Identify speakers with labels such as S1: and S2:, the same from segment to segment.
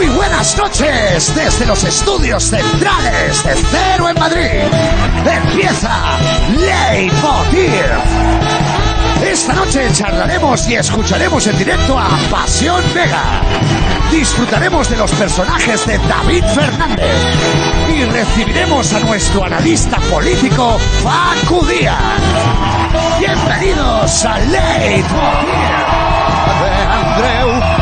S1: Muy buenas noches desde los estudios centrales de Cero en Madrid. Empieza Leitmotiv. Esta noche charlaremos y escucharemos en directo a Pasión Vega. Disfrutaremos de los personajes de David Fernández y recibiremos a nuestro analista político Facu Díaz. Bienvenidos a Leitmotiv de Andreu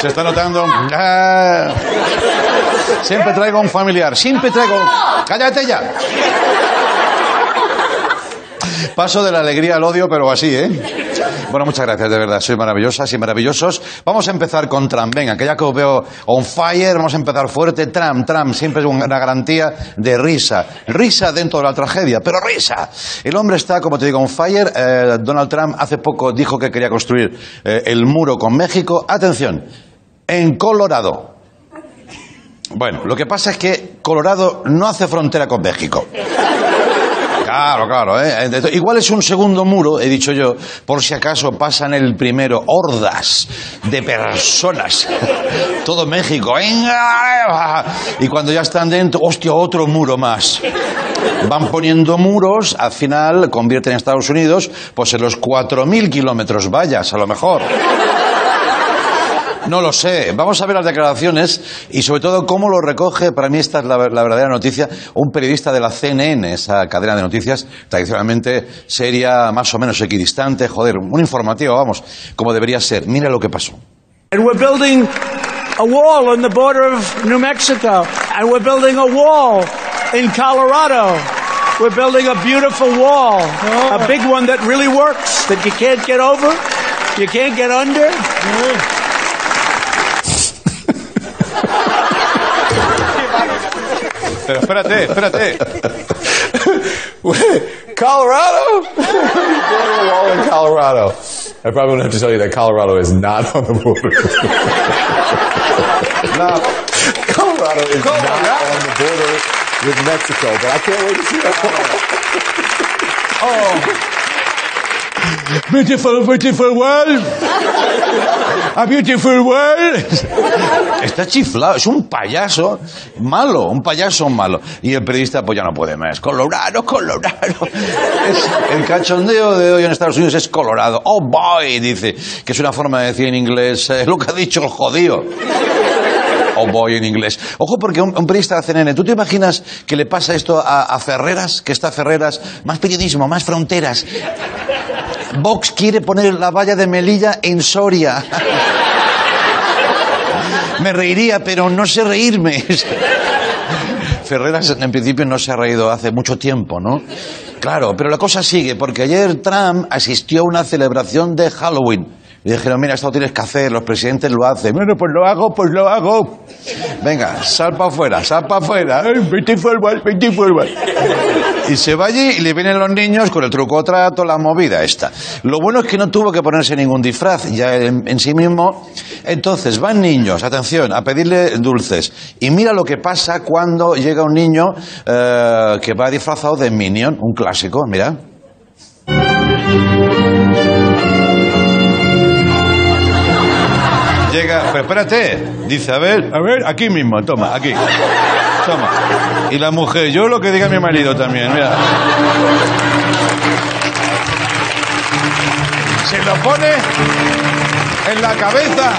S2: Se está notando. Ah. Siempre traigo un familiar. Siempre traigo. ¡Cállate ya! Paso de la alegría al odio, pero así, ¿eh? Bueno, muchas gracias, de verdad. Sois maravillosas y maravillosos. Vamos a empezar con Trump. Venga, que ya que os veo on fire, vamos a empezar fuerte. Trump, Trump, siempre es una garantía de risa. Risa dentro de la tragedia, pero risa. El hombre está, como te digo, on fire. Eh, Donald Trump hace poco dijo que quería construir eh, el muro con México. Atención, en Colorado. Bueno, lo que pasa es que Colorado no hace frontera con México. Claro, claro. ¿eh? Igual es un segundo muro, he dicho yo, por si acaso pasan el primero hordas de personas. Todo México. venga, Y cuando ya están dentro, hostia, otro muro más. Van poniendo muros, al final convierten a Estados Unidos pues en los 4.000 kilómetros vallas, a lo mejor. No lo sé. Vamos a ver las declaraciones y sobre todo cómo lo recoge, para mí esta es la, la verdadera noticia, un periodista de la CNN, esa cadena de noticias tradicionalmente seria, más o menos equidistante, joder, un informativo, vamos, como debería ser. Mira lo que pasó.
S3: And we're building a wall on the border of New Mexico. And we're building a wall in Colorado. We're building a beautiful wall. A big one that really works, that you can't get over, you can't get under.
S2: Pero espérate, espérate.
S4: Colorado? Building a wall in Colorado. I probably wouldn't have to tell you that Colorado is not on the border.
S2: La-
S4: Colorado is
S2: Colorado?
S4: not on the border with Mexico, but I can't wait to see that. Oh.
S2: Beautiful, beautiful world. A beautiful world. Está chiflado, es un payaso malo, un payaso malo. Y el periodista pues ya no puede más. Colorado, Colorado. El cachondeo de hoy en Estados Unidos es Colorado. Oh boy, dice, que es una forma de decir en inglés eh, lo que ha dicho el jodido. Oh boy en inglés. Ojo porque un, periodista de CNN, ¿tú te imaginas que le pasa esto a, a Ferreras? Que está Ferreras, más periodismo, más fronteras. Vox quiere poner la valla de Melilla en Soria. Me reiría, pero no sé reírme. Ferreras en principio no se ha reído hace mucho tiempo, ¿no? Claro, pero la cosa sigue, porque ayer Trump asistió a una celebración de Halloween. Y dijeron, mira, esto tienes que hacer, los presidentes lo hacen. Bueno, pues lo hago, pues lo hago. Venga, sal para afuera, sal para afuera. Ay, Vete fútbol. Y se va allí y le vienen los niños con el truco trato, la movida esta. Lo bueno es que no tuvo que ponerse ningún disfraz ya en, en sí mismo. Entonces van niños, atención, a pedirle dulces. Y mira lo que pasa cuando llega un niño eh, que va disfrazado de Minion, un clásico, mira. Espérate, dice, a ver, a ver, aquí mismo, toma, aquí. Toma. Y la mujer, yo lo que diga mi marido también, mira. Se lo pone en la cabeza.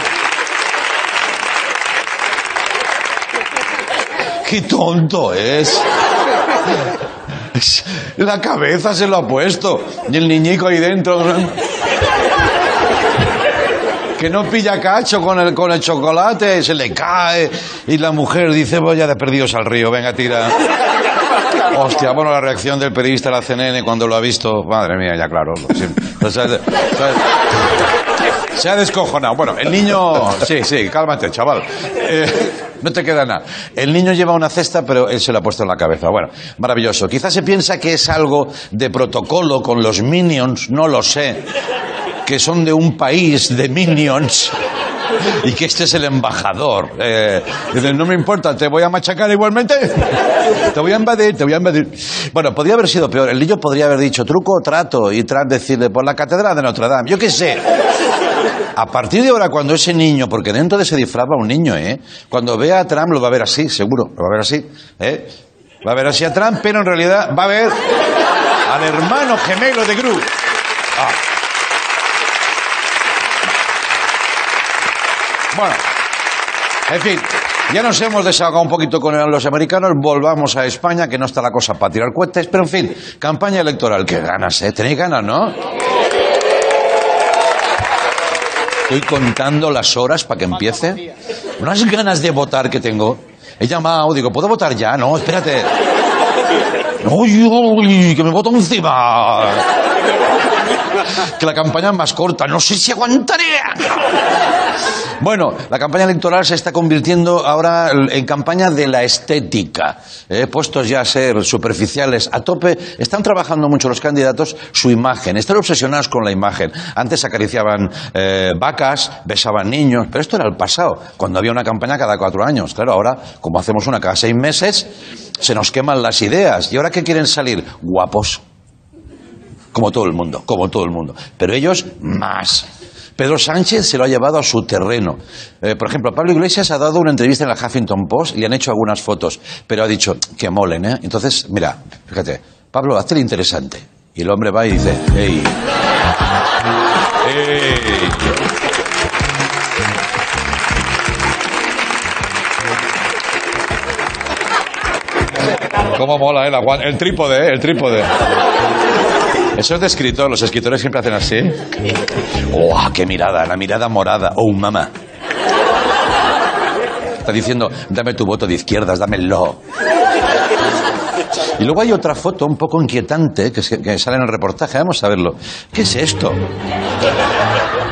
S2: Qué tonto es. La cabeza se lo ha puesto. Y el niñico ahí dentro. Que no pilla cacho con el, con el chocolate, se le cae. Y la mujer dice, voy ya de perdidos al río, venga, tira. Hostia, bueno, la reacción del periodista de la CNN cuando lo ha visto. Madre mía, ya claro. se- ha descojonado. Bueno, el niño. Sí, sí, cálmate, chaval. Eh, no te queda nada. El niño lleva una cesta, pero él se lo ha puesto en la cabeza. Bueno, maravilloso. Quizás se piensa que es algo de protocolo con los minions, no lo sé. Que son de un país de minions y que este es el embajador. Eh, dice, no me importa, te voy a machacar igualmente. Te voy a invadir, te voy a invadir. Bueno, podría haber sido peor. El niño podría haber dicho truco o trato y tras decirle por la catedral de Notre Dame. Yo qué sé. A partir de ahora, cuando ese niño, porque dentro de ese disfraz va un niño, ¿eh? Cuando vea a Trump lo va a ver así, seguro. Lo va a ver así, ¿eh? Va a ver así a Trump, pero en realidad va a ver al hermano gemelo de Gru. Bueno, en fin, ya nos hemos desahogado un poquito con los americanos, volvamos a España, que no está la cosa para tirar cohetes, pero en fin, campaña electoral, qué ganas, ¿eh? Tenéis ganas, ¿no? Estoy contando las horas para que empiece. Unas ganas de votar que tengo. He llamado, digo, ¿puedo votar ya? No, espérate. ¡Uy, uy, que me voto encima! Que la campaña es más corta, no sé si aguantaré. Bueno, la campaña electoral se está convirtiendo ahora en campaña de la estética. Eh, puestos ya a ser superficiales a tope, están trabajando mucho los candidatos su imagen, están obsesionados con la imagen. Antes acariciaban eh, vacas, besaban niños, pero esto era el pasado, cuando había una campaña cada cuatro años. Claro, ahora, como hacemos una cada seis meses, se nos queman las ideas. ¿Y ahora qué quieren salir? Guapos. Como todo el mundo, como todo el mundo. Pero ellos más. Pedro Sánchez se lo ha llevado a su terreno. Eh, por ejemplo, Pablo Iglesias ha dado una entrevista en la Huffington Post y le han hecho algunas fotos, pero ha dicho que molen, ¿eh? Entonces, mira, fíjate, Pablo, hazte el interesante. Y el hombre va y dice, ¡Ey! ¡Ey! ¿Cómo mola, eh? la guan- el trípode, eh, el trípode. Eso es de escritor, los escritores siempre hacen así. ¡Oh, qué mirada! La mirada morada. ¡Oh, mamá! Está diciendo, dame tu voto de izquierdas, dámelo. Y luego hay otra foto un poco inquietante que sale en el reportaje. Vamos a verlo. ¿Qué es esto?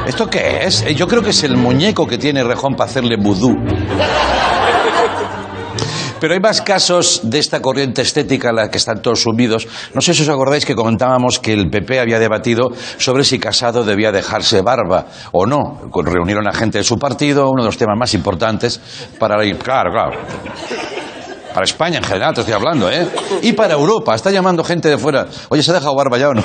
S2: ¿Esto qué es? Eh, Yo creo que es el muñeco que tiene Rejón para hacerle vudú. Pero hay más casos de esta corriente estética en la que están todos sumidos. No sé si os acordáis que comentábamos que el PP había debatido sobre si Casado debía dejarse barba o no. Reunieron a gente de su partido, uno de los temas más importantes para ir. Claro, claro. Para España en general, te estoy hablando, ¿eh? Y para Europa, está llamando gente de fuera. Oye, ¿se ha dejado barba ya o no?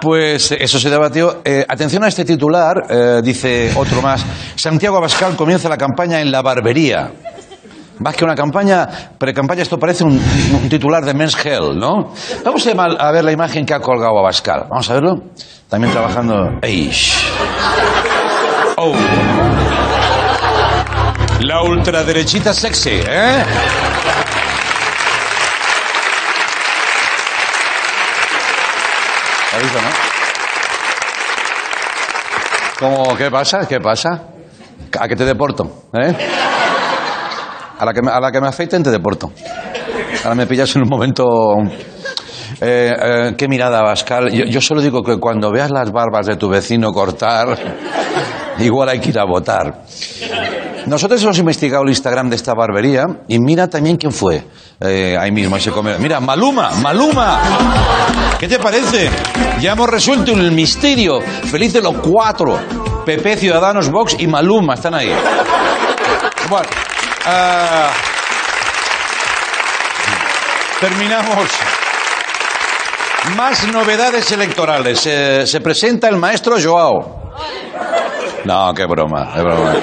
S2: Pues eso se debatió. Eh, atención a este titular, eh, dice otro más. Santiago Abascal comienza la campaña en la barbería. Más que una campaña, pre-campaña, esto parece un, un titular de Men's Health, ¿no? Vamos a, ver la imagen que ha colgado Abascal. Vamos a verlo. También trabajando. Eish. Oh. La ultraderechita sexy, ¿eh? ¿Lo has visto, no? ¿Cómo, ¿Qué pasa? ¿Qué pasa? ¿A que te deporto? ¿Eh? A la que a la que me afeiten te deporto. Ahora me pillas en un momento... Eh, eh, qué mirada, Bascal. Yo, yo solo digo que cuando veas las barbas de tu vecino cortar, igual hay que ir a votar. Nosotros hemos investigado el Instagram de esta barbería y mira también quién fue. Eh, ahí mismo, ese come. Mira, Maluma, Maluma. ¿Qué te parece? Ya hemos resuelto el misterio. Feliz de los cuatro. PP, Ciudadanos, Vox y Maluma están ahí. Bueno, ah, terminamos. Más novedades electorales. Eh, se presenta el maestro Joao. No, qué broma, qué broma.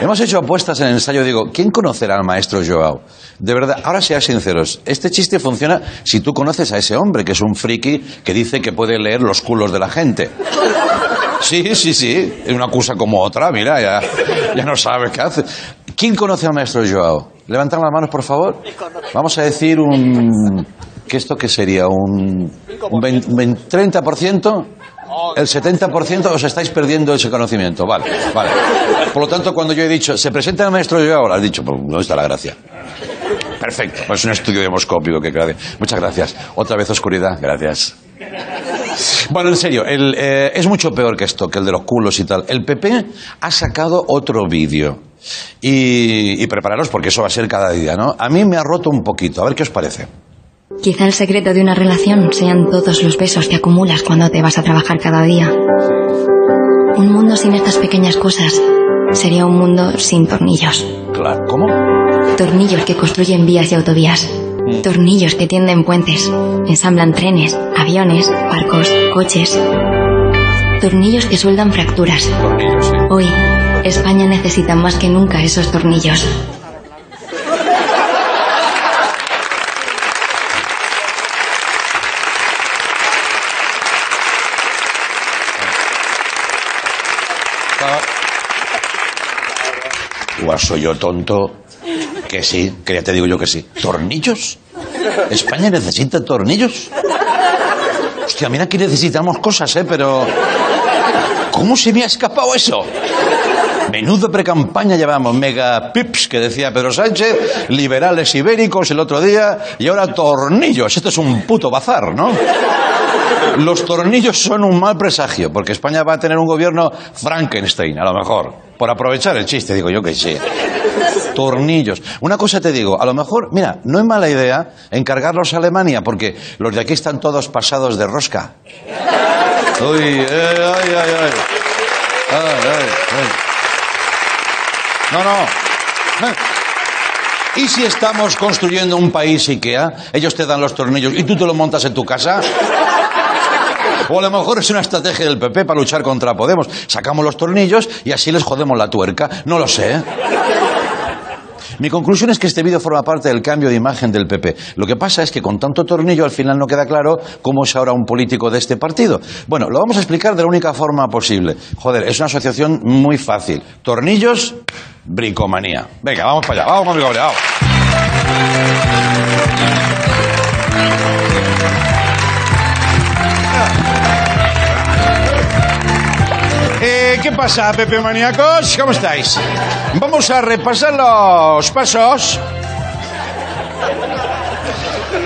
S2: Hemos hecho apuestas en el ensayo. Digo, ¿quién conocerá al maestro Joao? De verdad, ahora sean sinceros. Este chiste funciona si tú conoces a ese hombre, que es un friki que dice que puede leer los culos de la gente. Sí, sí, sí. Una cosa como otra, mira, ya, ya no sabe qué hace. ¿Quién conoce al maestro Joao? Levantan las manos, por favor. Vamos a decir un... ¿Qué esto qué sería? ¿Un, un 20 un 30%? ¿El 70% os estáis perdiendo ese conocimiento? Vale, vale. Por lo tanto, cuando yo he dicho, ¿se presenta el maestro Joao? Has dicho, pues, ¿dónde está la gracia? Perfecto. Pues es un estudio demoscópico que. Muchas gracias. Otra vez oscuridad. Gracias. Bueno, en serio, el, eh, es mucho peor que esto, que el de los culos y tal. El PP ha sacado otro vídeo. y, y prepararos porque eso va a ser cada día, ¿no? A mí me ha roto un poquito, a ver qué os parece.
S5: Quizá el secreto de una relación sean todos los besos que acumulas cuando te vas a trabajar cada día. Un mundo sin estas pequeñas cosas sería un mundo sin tornillos.
S2: Claro, ¿cómo?
S5: Tornillos que construyen vías y autovías. Tornillos que tienden puentes, ensamblan trenes, aviones, barcos, coches. Tornillos que sueldan fracturas. Hoy, España necesita más que nunca esos tornillos.
S2: Igual soy yo tonto. Que sí, que te digo yo que sí. ¿Tornillos? ¿España necesita tornillos? Hostia, mira que necesitamos cosas, ¿eh? Pero... ¿Cómo se me ha escapado eso? Menudo precampaña llevamos, mega pips, que decía Pedro Sánchez, liberales ibéricos el otro día, y ahora tornillos. Esto es un puto bazar, ¿no? Los tornillos son un mal presagio, porque España va a tener un gobierno Frankenstein, a lo mejor. Por aprovechar el chiste, digo yo que sí. Tornillos. Una cosa te digo, a lo mejor, mira, no es mala idea encargarlos a Alemania, porque los de aquí están todos pasados de rosca. Uy, eh, ay, ay, ay. No, no. ¿Y si estamos construyendo un país IKEA? Ellos te dan los tornillos y tú te los montas en tu casa. O a lo mejor es una estrategia del PP para luchar contra Podemos. Sacamos los tornillos y así les jodemos la tuerca. No lo sé. Mi conclusión es que este vídeo forma parte del cambio de imagen del PP. Lo que pasa es que con tanto tornillo al final no queda claro cómo es ahora un político de este partido. Bueno, lo vamos a explicar de la única forma posible. Joder, es una asociación muy fácil. Tornillos, bricomanía. Venga, vamos para allá. Vamos con bricomanía. Pasa, Pepe Maníacos? ¿Cómo estáis? Vamos a repasar los pasos.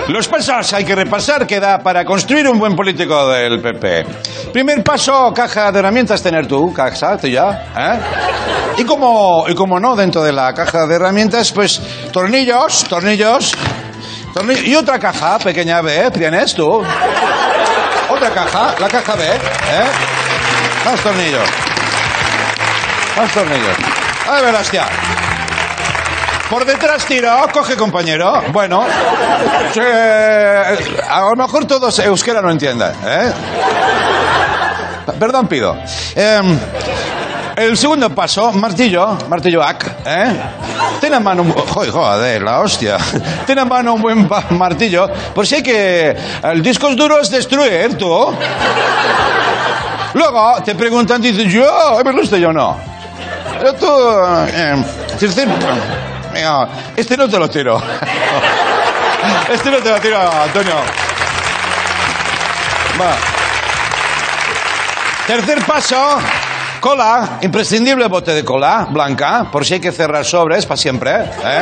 S2: Los pasos hay que repasar que da para construir un buen político del PP. Primer paso, caja de herramientas tener tú, caja, tú ya, ¿eh? Y como, y como no, dentro de la caja de herramientas, pues tornillos, tornillos, tornillos y otra caja pequeña B, tienes tú. Otra caja, la caja B, ¿eh? Más tornillos. Más tornillos. A ver, hostia. Por detrás tira, coge compañero. Bueno, eh, a lo mejor todos euskera no entiendan, ¿eh? Perdón pido. Em, el segundo paso, martillo, martillo ac, ¿eh? Ten en mano un... Joder, joder, la hostia. Ten en mano un buen martillo, por si hay que... El disco es duro es destruir, tú. Luego te preguntan, dices, yo, me gusta yo no. Pero tú, eh, este no te lo tiro. Este no te lo tiro, Antonio. Tercer paso, cola, imprescindible bote de cola, blanca, por si hay que cerrar sobres para siempre. ¿eh?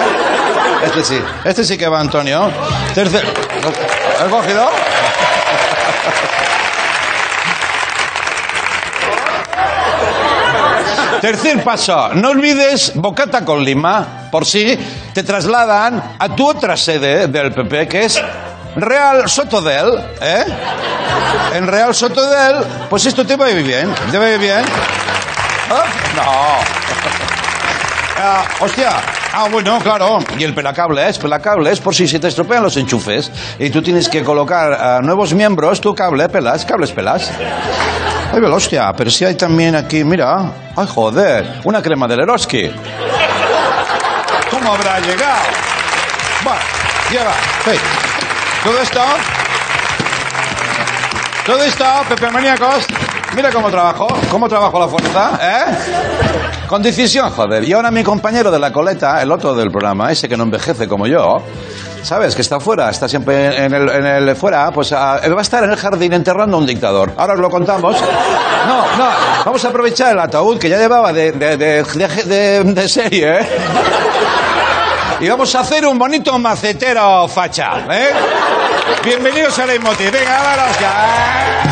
S2: Este sí, este sí que va, Antonio. Tercer, ¿has cogido? Tercer paso, no olvides bocata con lima, por si te trasladan a tu otra sede del PP, que es Real Sotodel, ¿eh? En Real Sotodel, pues esto te va a ir bien, te va a ir bien. ¿Ah? No. Ah, hostia. Ah, bueno, claro. Y el pelacables, pelacables, por si se te estropean los enchufes y tú tienes que colocar nuevos miembros, tu cable, pelas, cables, pelas. Ay, pero hostia, pero si hay también aquí, mira. Ay, joder, una crema de Leroski. ¿Cómo habrá llegado? Va, lleva. Hey. Todo esto. Todo esto, Pepe Maníacos. Mira cómo trabajo, cómo trabajo la fuerza, ¿eh? Con decisión, joder. Y ahora mi compañero de la coleta, el otro del programa, ese que no envejece como yo, ¿sabes? Que está fuera, está siempre en el, en el fuera, pues ah, va a estar en el jardín enterrando a un dictador. Ahora os lo contamos. No, no, vamos a aprovechar el ataúd que ya llevaba de, de, de, serie, ¿eh? Y vamos a hacer un bonito macetero facha, ¿eh? Bienvenidos a Leitmotiv. Venga, vámonos ya.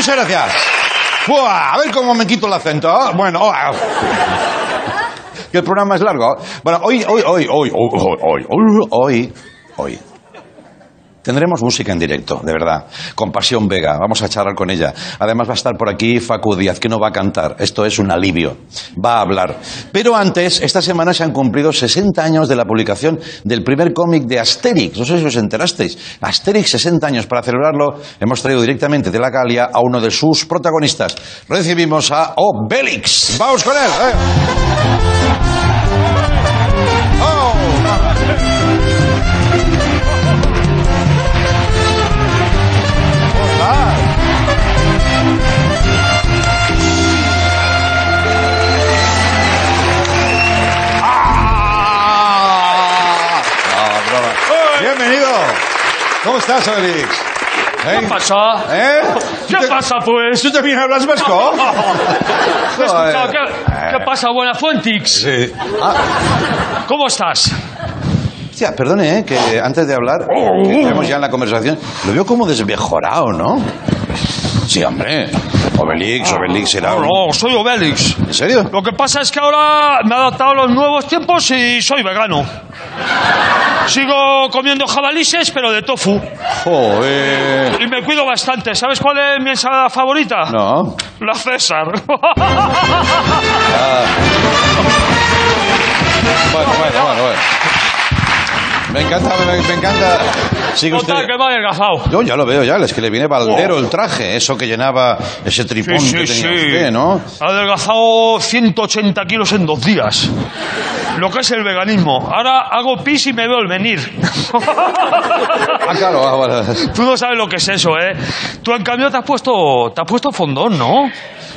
S2: Muchas gracias. Buah, a ver cómo me quito el acento. Bueno, oh, ah. que el programa es largo. Bueno, hoy, hoy, hoy, hoy, hoy, hoy, hoy, hoy, hoy. Tendremos música en directo, de verdad, con Pasión Vega. Vamos a charlar con ella. Además va a estar por aquí Facu Díaz, que no va a cantar. Esto es un alivio. Va a hablar. Pero antes, esta semana se han cumplido 60 años de la publicación del primer cómic de Asterix. No sé si os enterasteis. Asterix, 60 años. Para celebrarlo, hemos traído directamente de la Galia a uno de sus protagonistas. Recibimos a Obelix. Vamos con él. ¿eh? ¿Cómo estás, Obelix? ¿Eh?
S6: ¿Qué pasa?
S2: ¿Eh?
S6: ¿Qué
S2: ¿Tú te-
S6: pasa, pues?
S2: ¿Tú también hablas vasco?
S6: ¿Qué,
S2: Joder.
S6: ¿Qué, qué pasa, Buenafuentix?
S2: Sí.
S6: ¿Cómo estás?
S2: Hostia, perdone, ¿eh? que antes de hablar, que estemos ya en la conversación, lo veo como desmejorado, ¿no? Sí, hombre. Obelix, Obelix será un...
S6: No, no, soy Obelix.
S2: ¿En serio?
S6: Lo que pasa es que ahora me he adaptado a los nuevos tiempos y soy vegano. Sigo comiendo jabalises, pero de tofu.
S2: Joder.
S6: Y me cuido bastante. ¿Sabes cuál es mi ensalada favorita?
S2: No.
S6: La César.
S2: Bueno, bueno, bueno, bueno. Me encanta, me, me encanta. Sigue usted.
S6: Total, que ha adelgazado.
S2: Yo ya lo veo ya, es que le viene baldero el traje, eso que llenaba ese tripón
S6: Sí,
S2: que
S6: sí,
S2: tenía
S6: sí.
S2: usted, ¿no?
S6: Ha adelgazado 180 kilos en dos días. Lo que es el veganismo. Ahora hago pis y me veo el venir.
S2: Ah, claro, ah, vale.
S6: Tú no sabes lo que es eso, ¿eh? Tú, en cambio, te has puesto, te has puesto fondón, ¿no?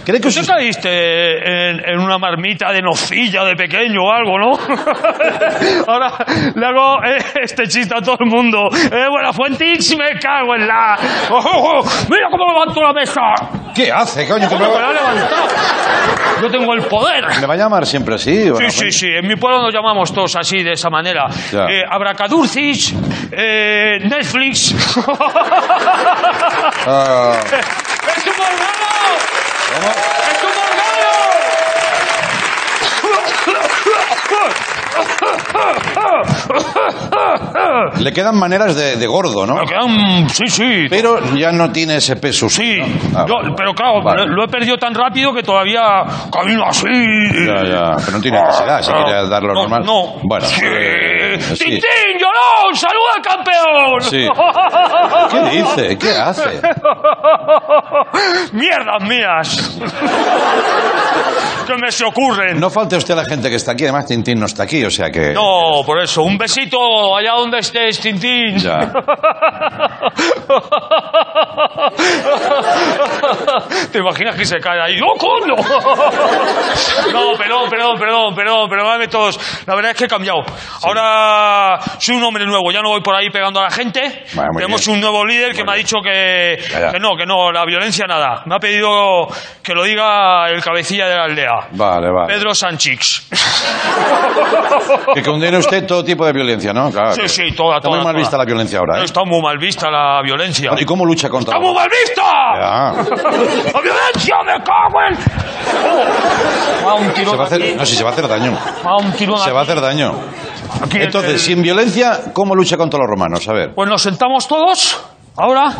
S2: ¿Cree que
S6: ¿Tú te
S2: sus-
S6: caíste en, en una marmita de nocilla de pequeño o algo, no? Ahora le hago eh, este chiste a todo el mundo. Eh, Buenafuentix, me cago en la... ¡Oh, oh, oh! ¡Mira cómo levanto la mesa!
S2: ¿Qué hace, coño? que me,
S6: ¡Me
S2: va...
S6: la he levantado! Yo tengo el poder.
S2: me va a llamar siempre así?
S6: Sí, sí, sí. En mi pueblo nos llamamos todos así, de esa manera. Eh, abracadurcis, eh, Netflix.
S2: Ah,
S6: ¡Es un morgano! ¡Es un morgano!
S2: Le quedan maneras de, de gordo, ¿no?
S6: Me quedan... Sí, sí.
S2: Pero ya no tiene ese peso.
S6: Sí,
S2: ¿no? Ah,
S6: Yo- pero claro,
S2: Vale.
S6: lo he perdido tan rápido que todavía camino así.
S2: Ya, ya. Pero no tiene necesidad, si
S6: Ah,
S2: quiere darlo
S6: no,
S2: normal.
S6: No.
S2: Bueno.
S6: Sí.
S2: eh, sí.
S6: ¡Tintín, llorón! ¡Saluda al campeón!
S2: Sí. ¿Qué dice? ¿Qué hace?
S6: ¡Mierdas mías! ¿Qué me se ocurren?
S2: No falte usted a la gente que está aquí. Además, Tintín no está aquí, o sea que...
S6: No, por eso. Un besito allá donde estés, Tintín.
S2: Ya.
S6: ¿Te imaginas que se cae ahí? ¡Oh, coño! No, perdón, perdón, perdón, perdón, perdóname todos. La verdad es que he cambiado. Ahora soy un hombre nuevo, ya no voy por ahí pegando a la gente.
S2: Vale,
S6: Tenemos
S2: bien.
S6: un nuevo líder que me ha dicho que, que no, que no, la violencia nada. Me ha pedido que lo diga el cabecilla de la aldea.
S2: Vale, vale.
S6: Pedro Sanchix.
S2: Que condene usted todo tipo de violencia, ¿no? Claro.
S6: Sí, sí, toda,
S2: Está muy
S6: toda,
S2: mal
S6: toda.
S2: vista la violencia ahora, ¿eh?
S6: Está muy mal vista la violencia.
S2: ¿Y cómo lucha contra
S6: ¡Está muy mal vista!
S2: Ya.
S6: ¡La violencia me cago en! Oh. Va un
S2: Se
S6: tirón
S2: va a hacer... No, si se va a hacer daño.
S6: Va un tirón
S2: Se va a hacer daño.
S6: Aquí
S2: Entonces,
S6: el-
S2: sin violencia, ¿cómo lucha contra los romanos? A ver.
S6: Pues nos sentamos todos, ahora,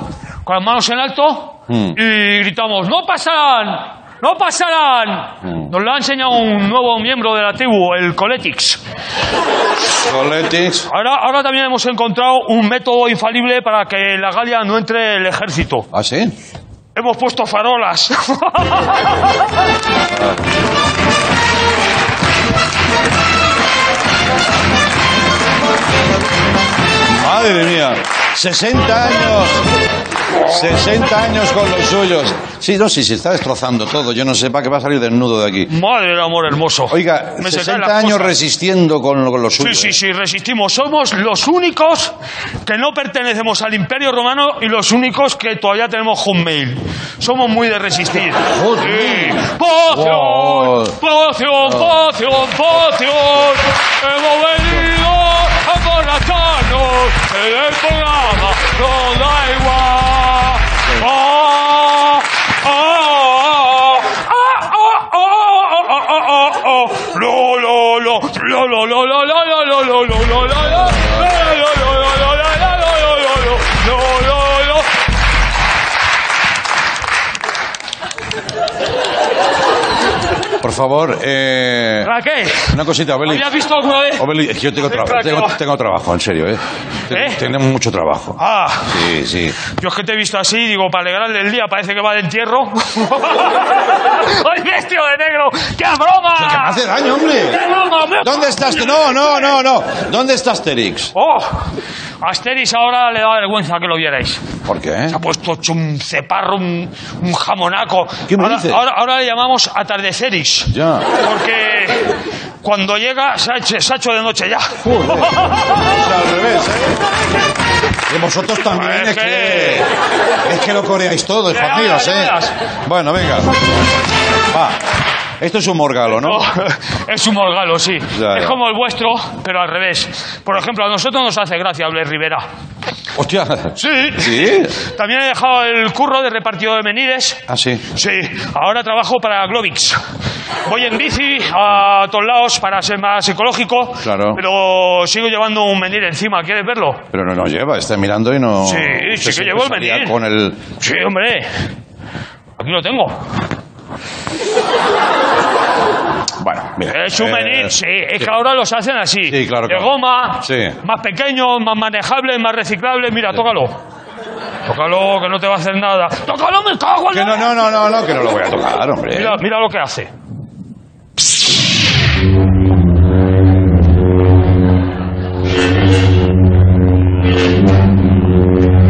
S6: con las manos en alto,
S2: Mm.
S6: y gritamos, ¡No pasarán! ¡No pasarán!
S2: Mm.
S6: Nos lo ha enseñado un nuevo miembro de la tribu, el Coletix.
S2: Coletix.
S6: Ahora, ahora también hemos encontrado un método infalible para que en la Galia no entre el ejército.
S2: ¿Ah, sí?
S6: Hemos puesto farolas.
S2: Madre mía. 60 años. 60 años con los suyos. Sí, no, sí, se está destrozando todo. Yo no sé para qué va a salir desnudo de aquí.
S6: Madre del amor hermoso.
S2: Oiga,
S6: Me se caen
S2: 60
S6: las
S2: años
S6: cosas.
S2: resistiendo con lo, con lo suyo.
S6: Sí, sí,
S2: ¿eh?
S6: sí, resistimos. Somos los únicos que no pertenecemos al Imperio Romano y los únicos que todavía tenemos Hotmail. Somos muy de resistir.
S2: Hotmail.
S6: Sí. ¡Poción!
S2: Wow.
S6: ¡Poción, poción, poción! Hemos venido a emborracharnos en el programa. Lo, lo, lo, lo, lo, lo, lo, lo, lo, lo,
S2: Por favor, eh,
S6: ¿Para qué?
S2: una cosita, Obeli.
S6: ¿Habías visto alguna vez?
S2: Obeli, es que yo tengo,
S6: que
S2: tengo, trabajo, en serio, ¿eh?
S6: ¿Eh?
S2: Tenemos mucho trabajo.
S6: Ah,
S2: Sí, sí.
S6: yo es que te he visto así, digo, para alegrarle el día, parece que va de entierro. ¡Ay, vestido de negro! ¡Qué broma!
S2: Me hace daño, hombre.
S6: ¡Qué broma! me-
S2: ¿Dónde estás? No, no, no, no. ¿Dónde está Asterix?
S6: ¡Oh! Asteris ahora le da vergüenza que lo vierais.
S2: ¿Por qué?
S6: Se ha puesto hecho un ceparro, un, un jamonaco.
S2: ¿Qué me
S6: ahora,
S2: dices?
S6: ahora, ahora le llamamos atardeceris.
S2: Ya.
S6: Porque cuando llega se ha, hecho, se ha hecho de noche ya.
S2: Es al revés, ¿eh? Y vosotros también
S6: Es
S2: es que...
S6: que-
S2: Es que lo coreáis todo,
S6: verás, ya
S2: ¿eh? Bueno, venga. Va. Esto es un morgalo, ¿no?
S6: es un morgalo, sí.
S2: Ya,
S6: es
S2: ya.
S6: como el vuestro, pero al revés. Por ejemplo, a nosotros nos hace gracia Blair Rivera.
S2: Hostia.
S6: Sí.
S2: ¿Sí?
S6: También he dejado el curro de repartidor de menires.
S2: Ah, sí.
S6: Sí, ahora trabajo para Globix. Voy en bici a todos lados para ser más ecológico.
S2: Claro.
S6: Pero sigo llevando un menir encima. ¿Quieres verlo?
S2: Pero no nos lleva, está mirando y no...
S6: Sí, sí que llevo el menir.
S2: Con el...
S6: Sí, hombre. Aquí lo tengo.
S2: Bueno, mira.
S6: Es un
S2: eh,
S6: sí. Es que ahora los hacen así.
S2: Sí, claro,
S6: De
S2: claro.
S6: goma,
S2: Sí.
S6: más pequeño, más manejable, más reciclable. Mira, tócalo. Tócalo, que no te va a hacer nada. ¡Tócalo, me cago en
S2: Que no, no, no, no, no, que no lo voy a tocar, hombre.
S6: Mira, mira lo que hace.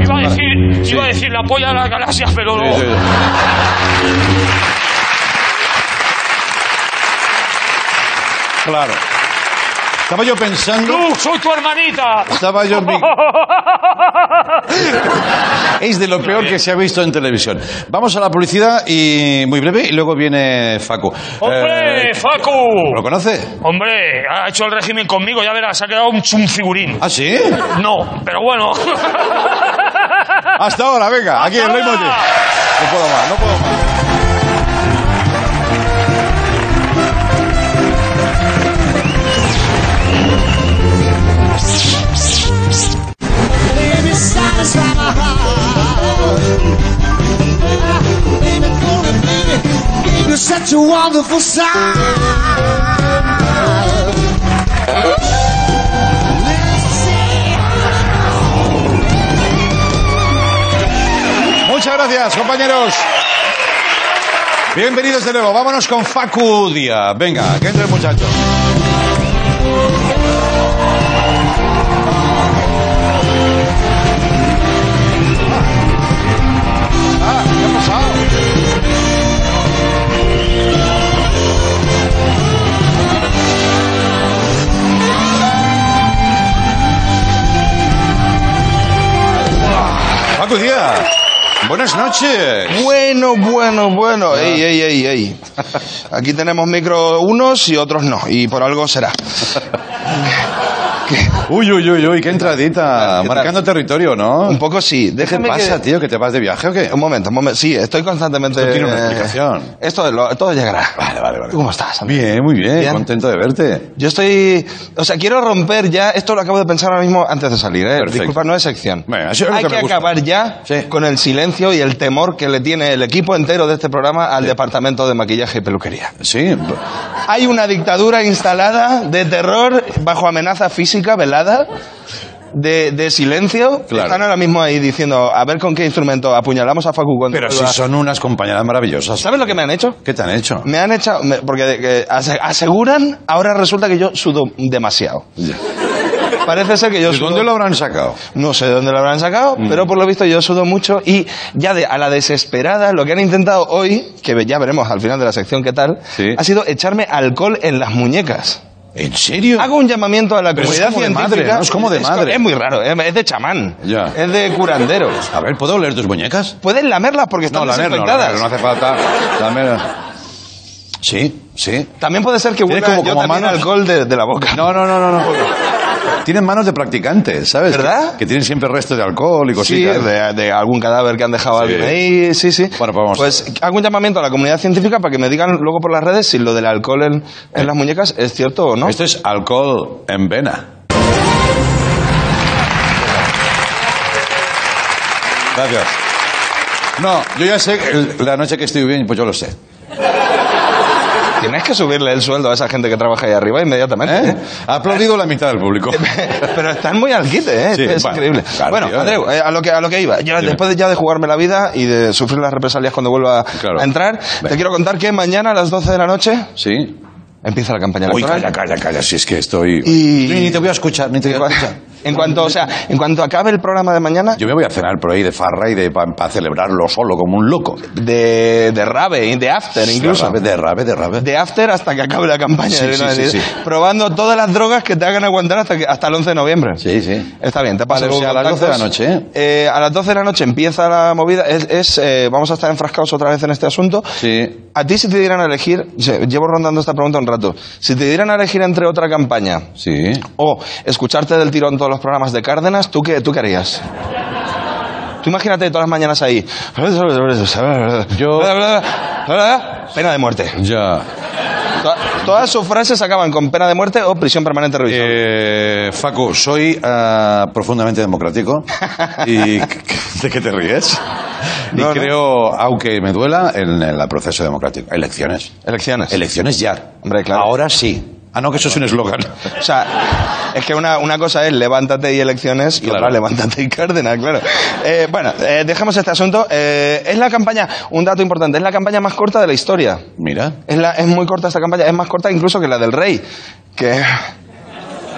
S6: Iba a decir, iba a decir la polla de las galaxias, pero no.
S2: Sí, sí. Claro. Estaba yo pensando...
S6: ¡Tú, soy tu hermanita!
S2: Estaba yo... en mi- Es de lo peor que se ha visto en televisión. Vamos a la publicidad y muy breve y luego viene Facu.
S6: ¡Hombre,
S2: Eh,
S6: Facu!
S2: ¿Lo conoce?
S6: Hombre, ha hecho el régimen conmigo, ya verás, ha quedado un, un figurín.
S2: ¿Ah, sí?
S6: No, pero bueno.
S2: Hasta ahora, venga, aquí en. No puedo más, no puedo más.
S7: You're such a wonderful sight.
S2: Muchas gracias, compañeros. Bienvenidos de nuevo. Vámonos con Facu Díaz. Venga, que entre el muchacho. Facu Díaz, buenas noches.
S8: Bueno, bueno, bueno. Ey, ey, ey, ey. Aquí tenemos micro unos y otros no. Y por algo será.
S2: Uy, uy, uy, uy, qué entradita.
S8: ¿Qué?
S2: Marcando territorio, ¿no?
S8: Un poco sí.
S2: ¿Qué
S8: Déjame
S2: pasa,
S8: que...
S2: tío? ¿Que te vas de viaje o qué?
S8: Un momento, un momento. Sí, estoy constantemente...
S2: Esto tiene una explicación.
S8: Esto lo- todo llegará.
S2: Vale, vale, vale.
S8: ¿Tú ¿Cómo estás? amigo?
S2: Bien, muy bien,
S8: Bien.
S2: contento de verte.
S8: Yo estoy... O sea, quiero romper ya... Esto lo acabo de pensar ahora mismo antes de salir, ¿eh?
S2: Perfecto.
S8: Disculpa, no es sección.
S2: Eso es
S8: Hay
S2: que
S8: que, acabar ya
S2: Sí.
S8: con el silencio y el temor que le tiene el equipo entero de este programa al departamento de maquillaje y peluquería.
S2: Sí,
S8: Hay una dictadura instalada de terror bajo amenaza física De, de silencio,
S2: Claro.
S8: están ahora mismo ahí diciendo a ver con qué instrumento apuñalamos a Facu cuando
S2: pero si son unas compañeras maravillosas.
S8: ¿Sabes lo que me han hecho?
S2: ¿Qué te han hecho?
S8: Me han echado, me- porque eh, ase- aseguran, ahora resulta que yo sudo demasiado. Parece ser que yo
S2: ¿De
S8: sudo...
S2: dónde lo habrán sacado?
S8: No sé de dónde lo habrán sacado,
S2: Mm.
S8: pero por lo visto yo sudo mucho y ya de, a la desesperada lo que han intentado hoy, que ya veremos al final de la sección qué tal,
S2: Sí.
S8: ha sido echarme alcohol en las muñecas.
S2: ¿En serio?
S8: Hago un llamamiento a la
S2: Pero es como de
S8: científica.
S2: madre, ¿no? Es como de madre.
S8: Es muy raro, es, de chamán.
S2: Ya.
S8: Es de curandero.
S2: A ver, ¿puedo leer tus muñecas?
S8: Pueden lamerlas porque están
S2: No, lamer no,
S8: desinfectadas.
S2: lamer, no hace falta. Lamer. Sí, sí.
S8: También puede ser que huela
S2: como-
S8: yo
S2: como
S8: también
S2: manos.
S8: alcohol de, de la boca.
S2: No, no, no, no, no. Tienen manos de practicantes, ¿sabes?
S8: ¿Verdad?
S2: Que, que tienen siempre restos de alcohol y
S8: Sí,
S2: cositas.
S8: de, de algún cadáver que han dejado
S2: Sí.
S8: alguien ahí, sí, sí.
S2: Bueno, pues vamos.
S8: Pues hago un llamamiento a la comunidad científica para que me digan luego por las redes si lo del alcohol en, en las muñecas es cierto o no.
S2: Esto es alcohol en vena. Gracias. No, yo ya sé, el- la noche que estoy bien, pues yo lo sé.
S8: Tienes que subirle el sueldo a esa gente que trabaja ahí arriba inmediatamente.
S2: ¿Eh? Ha aplaudido la mitad del público.
S8: Pero están muy al quite, ¿eh?
S2: Sí,
S8: es
S2: bueno,
S8: increíble.
S2: claro,
S8: bueno,
S2: tío.
S8: Andreu, eh, a, lo que, a lo que iba. Yo, después de, ya de jugarme la vida y de sufrir las represalias cuando vuelva
S2: Claro.
S8: a entrar, te quiero contar que mañana a las 12 de la noche
S2: ¿Sí?
S8: empieza la campaña
S2: Uy,
S8: electoral.
S2: calla, calla, calla, si es que estoy...
S8: Y-
S2: Ni te voy a escuchar, ni te voy a escuchar.
S8: En cuanto, o sea, en cuanto acabe el programa de mañana,
S2: Yo me voy a cenar por ahí de farra y de para celebrarlo solo como un loco.
S8: de, de rave, de after incluso.
S2: De rabe, de rabe, de rabe.
S8: De after hasta que acabe la campaña.
S2: Sí,
S8: de
S2: sí, sí.
S8: Probando todas las drogas que te hagan aguantar hasta, que- hasta el 11 de noviembre.
S2: Sí, sí.
S8: Está bien, te paso
S2: Vale, o sea, a las 12 de la noche, ¿eh?
S8: Eh, a las 12 de la noche empieza la movida. Es, es, eh, vamos a estar enfrascados otra vez en este asunto.
S2: Sí.
S8: A ti si te dieran a elegir, llevo rondando esta pregunta un rato, si te dieran a elegir entre otra campaña
S2: Sí.
S8: o escucharte del tirón todos los programas de Cárdenas, ¿tú qué, tú qué harías? Tú imagínate todas las mañanas ahí.
S2: Yo-
S8: Pena de muerte.
S2: Ya.
S8: To- Todas sus frases acaban con pena de muerte o prisión permanente revisable.
S2: Eh, Facu, soy ah, profundamente democrático. ¿Y de qué te ríes? Y
S8: No, no.
S2: creo, aunque me duela, en el proceso democrático. Elecciones.
S8: Elecciones.
S2: Elecciones ya.
S8: Hombre, claro.
S2: Ahora sí. Ah, no, que eso es un eslogan.
S8: O sea, es que una, una cosa es levántate y elecciones y
S2: Claro.
S8: otra levántate y Cárdenas, claro. Eh, bueno, eh, dejemos este asunto. Eh, es la campaña, un dato importante, es la campaña más corta de la historia.
S2: Mira.
S8: Es, la, es muy corta esta campaña, es más corta incluso que la del rey, que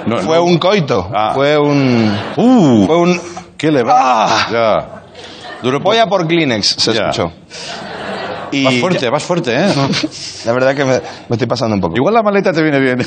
S2: No,
S8: fue
S2: no.
S8: un coito,
S2: Ah.
S8: fue un...
S2: Uh,
S8: Fue un...
S2: ¿Qué le va?
S8: Ah.
S2: Ya. Duro
S8: Voy a por Kleenex, se
S2: Ya.
S8: escuchó. Y
S2: Vas fuerte, vas fuerte, ¿eh?
S8: La verdad que me, me estoy pasando un poco.
S2: Igual la maleta te viene bien.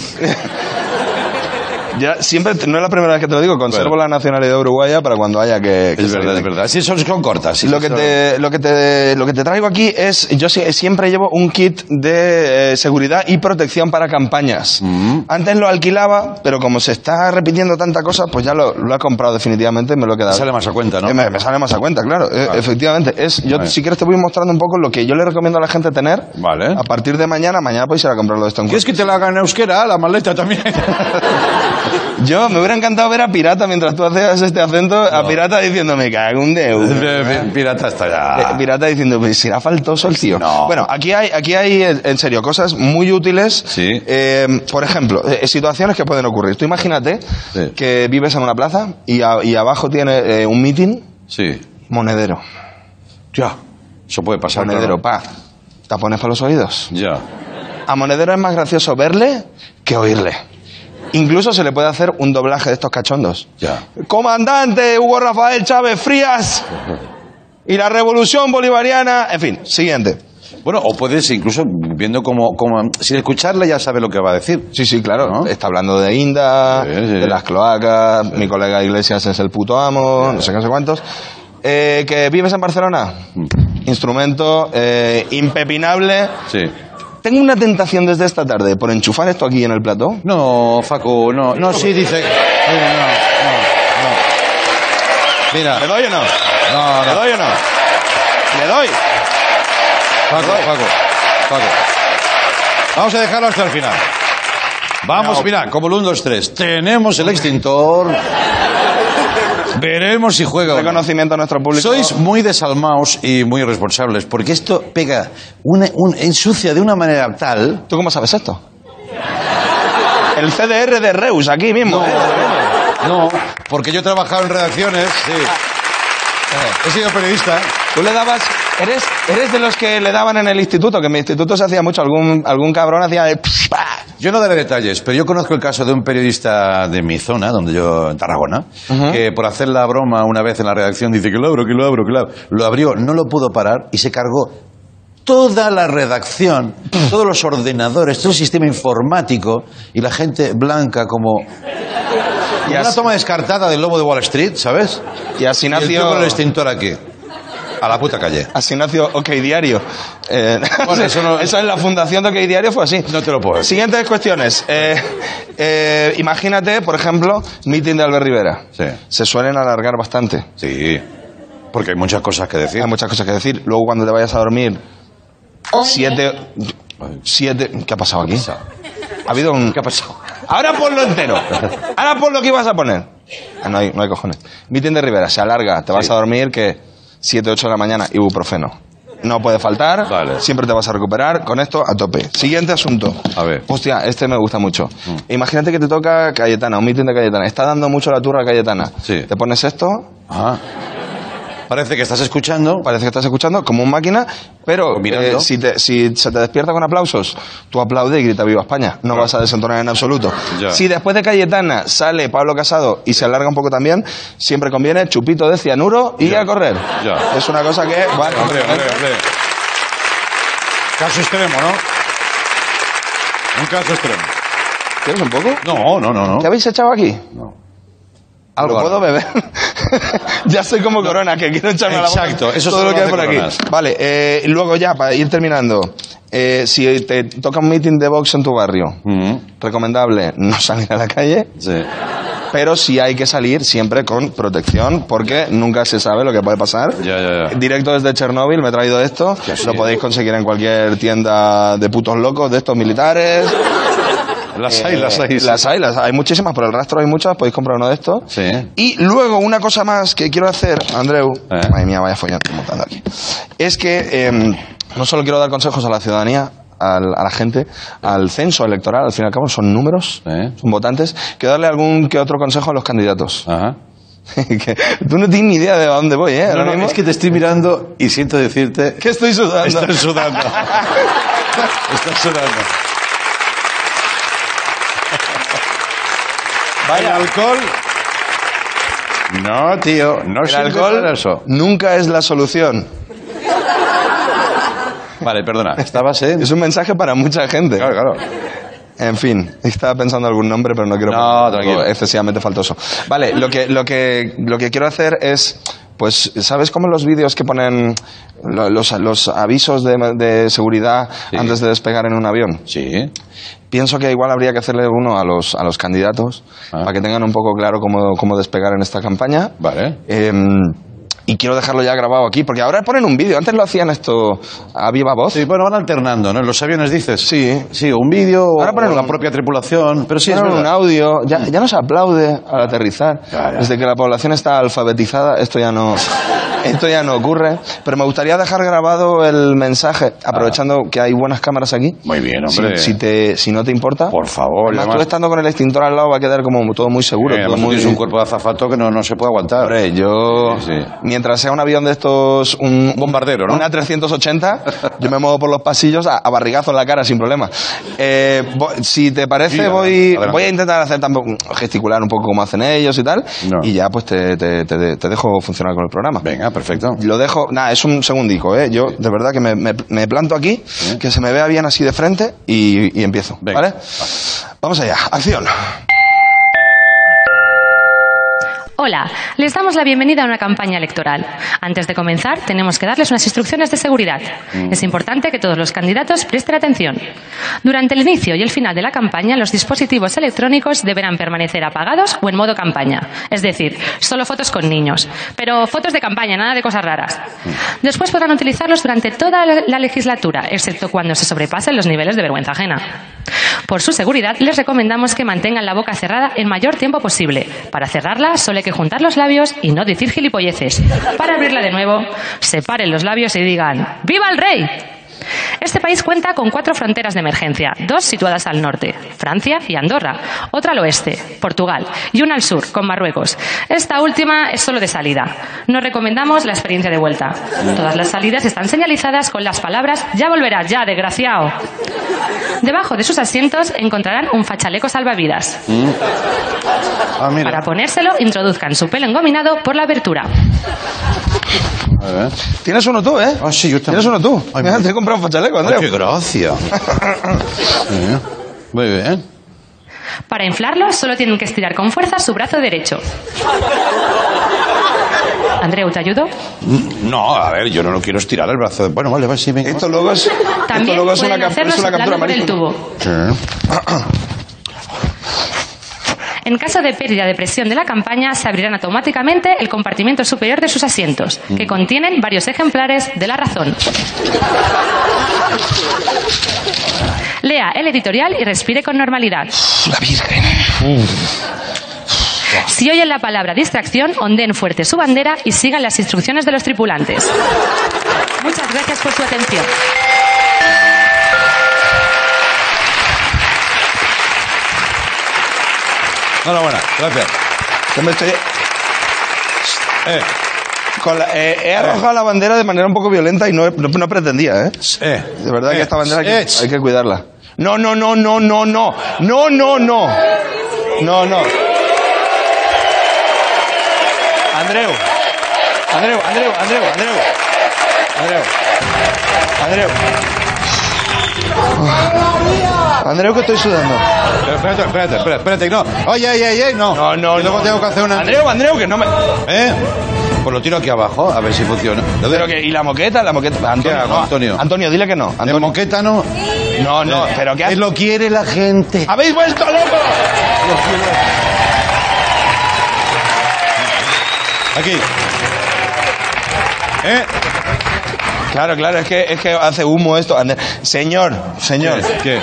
S8: Ya siempre, no es la primera vez que te lo digo, conservo
S2: Bueno.
S8: la nacionalidad uruguaya para cuando haya que... que
S2: Es verdad, es verdad. Sí, son, son cortas. sí,
S8: lo, que
S2: son-
S8: te, lo, que te, lo que te traigo aquí es, yo sie- siempre llevo un kit de eh, seguridad y protección para campañas.
S2: Mm.
S8: Antes lo alquilaba, pero como se está repitiendo tanta cosa, pues ya lo, lo he comprado definitivamente, me lo he quedado.
S2: Sale más a cuenta, ¿no?
S8: Eh, Me, me sale más a cuenta, claro. Eh, efectivamente. Es, yo,
S2: Vale.
S8: si quieres, te voy mostrando un poco lo que yo le recomiendo a la gente tener.
S2: Vale.
S8: A partir de mañana, mañana podéis ir a comprarlo de esto en
S2: ¿Quieres que te la haga en euskera, la maleta también?
S8: Yo me hubiera encantado ver a Pirata mientras tú hacías este acento, a Pirata diciendo, me cago un dedo.
S2: Pirata está
S8: Eh,
S2: ya.
S8: Pirata diciendo, será faltoso el tío.
S2: No.
S8: Bueno, aquí hay, aquí hay, en en serio, cosas muy útiles.
S2: Sí.
S8: Eh, por ejemplo, eh, situaciones que pueden ocurrir. Tú imagínate
S2: Sí.
S8: que vives en una plaza y, a- y abajo tiene eh, un meeting,
S2: Sí.
S8: monedero.
S2: Ya. Eso puede pasar.
S8: Monedero,
S2: claro.
S8: pa. Tapones para los oídos.
S2: Ya.
S8: A Monedero es más gracioso verle que oírle. Incluso se le puede hacer un doblaje de estos cachondos.
S2: Ya.
S8: Comandante Hugo Rafael Chávez Frías y la revolución bolivariana. En fin, siguiente.
S2: Bueno, o puedes incluso viendo como, como sin escucharle ya sabe lo que va a decir.
S8: Sí, sí, claro.
S2: ¿No?
S8: Está hablando de Inda,
S2: Sí, sí.
S8: de las cloacas, mi colega Iglesias es el puto amo, no sé qué, no sé cuántos. Eh, ¿Que vives en Barcelona? Instrumento eh, impepinable.
S2: Sí.
S8: Tengo una tentación desde esta tarde por enchufar esto aquí en el plató.
S2: No, Facu, no, no, sí dice. Oye, no, no, no. Mira,
S8: ¿Le doy o no?
S2: no,
S8: ¿Le
S2: no.
S8: doy o no? ¿Le doy?
S2: Paco, Paco, Paco. Vamos a dejarlo hasta el final. Vamos, mira, como el 1, 2, 3. Tenemos el extintor. Veremos si juega. no.
S8: Reconocimiento a nuestro público.
S2: Sois muy desalmados y muy responsables, porque esto pega, una, un- ensucia de una manera tal.
S8: ¿Tú cómo sabes esto? El CDR de Reus, aquí mismo. ¿eh?
S2: No, porque yo he trabajado en redacciones, sí. He sido periodista.
S8: Tú le dabas. Eres, eres de los que le daban en el instituto, que en mi instituto se hacía mucho. Algún, algún cabrón hacía. ¡pah!
S2: Yo no daré detalles, pero yo conozco el caso de un periodista de mi zona, donde yo, en Tarragona, que por hacer la broma una vez en la redacción dice que lo abro, que lo abro, que lo abro. Lo abrió, no lo pudo parar y se cargó toda la redacción, todos los ordenadores, todo el sistema informático y la gente blanca como...
S8: Y
S2: una toma descartada del lobo de Wall Street, ¿sabes?
S8: Y así
S2: Y el
S8: nació.
S2: con el extintor aquí. A la puta calle.
S8: Asignacio OK Diario. Eh,
S2: Bueno, eso no-
S8: en la fundación de OK Diario fue así.
S2: No te lo puedo.
S8: Siguientes cuestiones. Eh, eh, imagínate, por ejemplo, meeting de Albert Rivera.
S2: Sí.
S8: Se suelen alargar bastante.
S2: Sí. Porque hay muchas cosas que decir.
S8: Hay muchas cosas que decir. Luego cuando te vayas a dormir, siete... Siete... ¿Qué ha pasado aquí? Ha habido un...
S2: ¿Qué ha pasado?
S8: Ahora ponlo entero. Ahora pon lo que ibas a poner. Ah, no, hay, no hay cojones. Meeting de Rivera, se alarga, te vas
S2: Sí.
S8: a dormir que 7, 8 de la mañana, ibuprofeno. No puede faltar,
S2: Vale.
S8: siempre te vas a recuperar, con esto a tope. Siguiente asunto.
S2: A ver. Mm.
S8: Hostia, este me gusta mucho. Imagínate que te toca Cayetana, un meeting de Cayetana. Está dando mucho la turra a Cayetana.
S2: Sí.
S8: Te pones esto,
S2: Ah. Parece que estás escuchando.
S8: parece que estás escuchando como un máquina, pero eh, si, te- si se te despierta con aplausos, tú aplaude y grita Viva España. No vas a desentonar en absoluto.
S2: Ya.
S8: Si después de Cayetana sale Pablo Casado y se alarga un poco también, siempre conviene chupito de cianuro y
S2: Ya.
S8: a correr.
S2: Ya.
S8: Es una cosa que... Bueno,
S2: Hombre, hombre, hombre. Caso extremo, ¿no? Un caso extremo.
S8: ¿Quieres un poco?
S2: No, no, no, no.
S8: ¿Qué habéis echado aquí?
S2: No.
S8: ¿Algo puedo beber? ya soy como corona, que quiero echarme a la boca
S2: Exacto, eso
S8: todo lo que hay por aquí. Vale, eh, luego ya, para ir terminando. eh, si te toca un meeting de box en tu barrio,
S2: Mm,
S8: recomendable no salir a la calle,
S2: sí.
S8: pero sí hay que salir siempre con protección, porque nunca se sabe lo que puede pasar.
S2: Ya, ya, ya.
S8: Directo desde Chernóbil me he traído esto. Lo podéis conseguir en cualquier tienda de putos locos, de estos militares.
S2: Las hay,
S8: Eh,
S2: las hay. sí.
S8: Las hay, las hay muchísimas, por el rastro hay muchas, podéis comprar uno de estos.
S2: Sí.
S8: Y luego una cosa más que quiero hacer, Andreu,
S2: Eh.
S8: madre mía, vaya follando montando aquí, es que em, no solo quiero dar consejos a la ciudadanía, al- a la gente, al censo electoral, al fin y al cabo son números,
S2: Eh.
S8: son votantes, quiero darle algún que otro consejo a los candidatos.
S2: Ajá.
S8: Que tú no tienes ni idea de a dónde voy, ¿eh?
S2: No, no, es que te estoy mirando y siento decirte
S8: que estoy sudando.
S2: Estás sudando. Estás sudando.
S8: Vaya.
S2: ¿El alcohol? No, tío, no
S8: El alcohol
S2: eso.
S8: nunca es la solución.
S2: Vale, perdona. Estabas en...
S8: Es un mensaje para mucha gente.
S2: Claro, claro.
S8: En fin, estaba pensando algún nombre, pero no quiero
S2: No, tranquilo.
S8: excesivamente faltoso. Vale, lo que, lo que, lo que quiero hacer es, pues, ¿sabes cómo los vídeos que ponen lo- los, los avisos de, de seguridad
S2: Sí.
S8: antes de despegar en un avión?
S2: Sí.
S8: Pienso que igual habría que hacerle uno a los, a los candidatos
S2: Ah.
S8: para que tengan un poco claro cómo, cómo despegar en esta campaña.
S2: Vale.
S8: Em, y quiero dejarlo ya grabado aquí, porque ahora ponen un vídeo. Antes lo hacían esto a viva voz.
S2: Sí, bueno, van alternando, ¿no? En los aviones dices.
S8: Sí.
S2: Sí, un vídeo
S8: Ahora ponen
S2: o la
S8: un-
S2: propia tripulación. Pero sí, es
S8: Ponen un
S2: verdad.
S8: audio, ya, ya no se aplaude al aterrizar.
S2: Claro.
S8: Desde que la población está alfabetizada, esto ya no, esto ya no ocurre. Pero me gustaría dejar grabado el mensaje, aprovechando que hay buenas cámaras aquí.
S2: Muy bien,
S8: Si,
S2: hombre.
S8: si te, si no te importa.
S2: Por favor,
S8: Además, tú estando con el extintor al lado va a quedar como todo muy seguro.
S2: Eh,
S8: todo muy...
S2: tienes un cuerpo de azafato que no, no se puede aguantar.
S8: Hombre, yo,
S2: Sí, sí.
S8: Mientras sea un avión de estos, un
S2: bombardero, ¿no?
S8: Una 380, yo me muevo por los pasillos a, a barrigazo en la cara sin problema. Eh, si te parece,
S2: Sí,
S8: voy,
S2: adelante.
S8: voy a intentar hacer tampoco, gesticular un poco como hacen ellos y tal,
S2: No.
S8: y ya pues te, te- te- te dejo funcionar con el programa.
S2: Venga, perfecto.
S8: Lo dejo, nada, es un segundico, ¿eh? Yo, de verdad, que me, me- me planto aquí, que se me vea bien así de frente y, y empiezo,
S2: Venga.
S8: ¿vale? Vamos allá, acción.
S9: Hola, les damos la bienvenida a una campaña electoral. Antes de comenzar, tenemos que darles unas instrucciones de seguridad. Es importante que todos los candidatos presten atención. Durante el inicio y el final de la campaña, los dispositivos electrónicos deberán permanecer apagados o en modo campaña. Es decir, solo fotos con niños. Pero fotos de campaña, nada de cosas raras. Después podrán utilizarlos durante toda la la legislatura, excepto cuando se sobrepasen los niveles de vergüenza ajena. Por su seguridad, les recomendamos que mantengan la boca cerrada el mayor tiempo posible. Para cerrarla, solo hay que juntar los labios y no decir gilipolleces. Para abrirla de nuevo, separen los labios y digan ¡Viva el rey! Este país cuenta con cuatro fronteras de emergencia, dos situadas al norte, Francia y Andorra, otra al oeste, Portugal, y una al sur, con Marruecos. Esta última es solo de salida. No recomendamos la experiencia de vuelta. Todas las salidas están señalizadas con las palabras Ya volverás, ya, desgraciado. Debajo de sus asientos encontrarán un fachaleco salvavidas.
S2: Ah, mira.
S9: Para ponérselo, introduzcan su pelo engominado por la abertura.
S2: A ver.
S8: Tienes uno tú, ¿eh?
S2: Ah, sí, yo
S8: Tienes
S2: también.
S8: uno tú.
S2: Ay,
S8: Mira, te he comprado un fachaleco, Andreu.
S2: Qué gracia. Muy bien.
S9: Para inflarlo, solo tienen que estirar con fuerza su brazo derecho. Andreu, ¿te ayudo?
S2: No, a ver, yo no lo quiero estirar el brazo. Bueno, vale, vale, sí, venga.
S8: Esto luego es, esto
S9: También
S8: luego es una, cap- es una captura
S9: el
S8: marítima.
S9: tubo.
S2: Sí.
S9: En caso de pérdida de presión de la campaña, se abrirán automáticamente el compartimento superior de sus asientos, que contienen varios ejemplares de la razón. Lea el editorial y respire con normalidad.
S8: La Virgen.
S9: Si oyen la palabra distracción, ondeen fuerte su bandera y sigan las instrucciones de los tripulantes. Muchas gracias por su atención.
S2: Enhorabuena, gracias.
S8: Yo me estoy-
S2: Eh,
S8: con la- eh, he arrojado la bandera de manera un poco violenta y no, no, no pretendía, ¿eh?
S2: eh.
S8: De verdad que
S2: eh,
S8: esta bandera hay que,
S2: eh,
S8: hay que cuidarla. No, no, no, no, no, no. No, no, no. No, no. Andreu. Andreu, Andreu, Andreu, Andreu. Andreu. Andreu. Andreu, que estoy sudando.
S2: Pero Espérate, espérate, espérate, espérate, no. Oye, oye, oye, no.
S8: No, no,
S2: Que luego
S8: no.
S2: tengo que hacer una...
S8: Andreu, Andreu, que no me.
S2: ¿Eh? Pues lo tiro aquí abajo, a ver si funciona. Lo de-
S8: Pero que, ¿Y la moqueta? La moqueta. Antonio,
S2: hago,
S8: no.
S2: Antonio?
S8: Antonio, dile que no.
S2: ¿De
S8: Antonio.
S2: moqueta no?
S8: No, no, pero ¿qué
S2: Que lo quiere la gente.
S8: ¡Habéis vuelto loco!
S2: Aquí. ¿Eh?
S8: Claro, claro, es que, es que hace humo esto. Señor, señor,
S2: ¿Qué?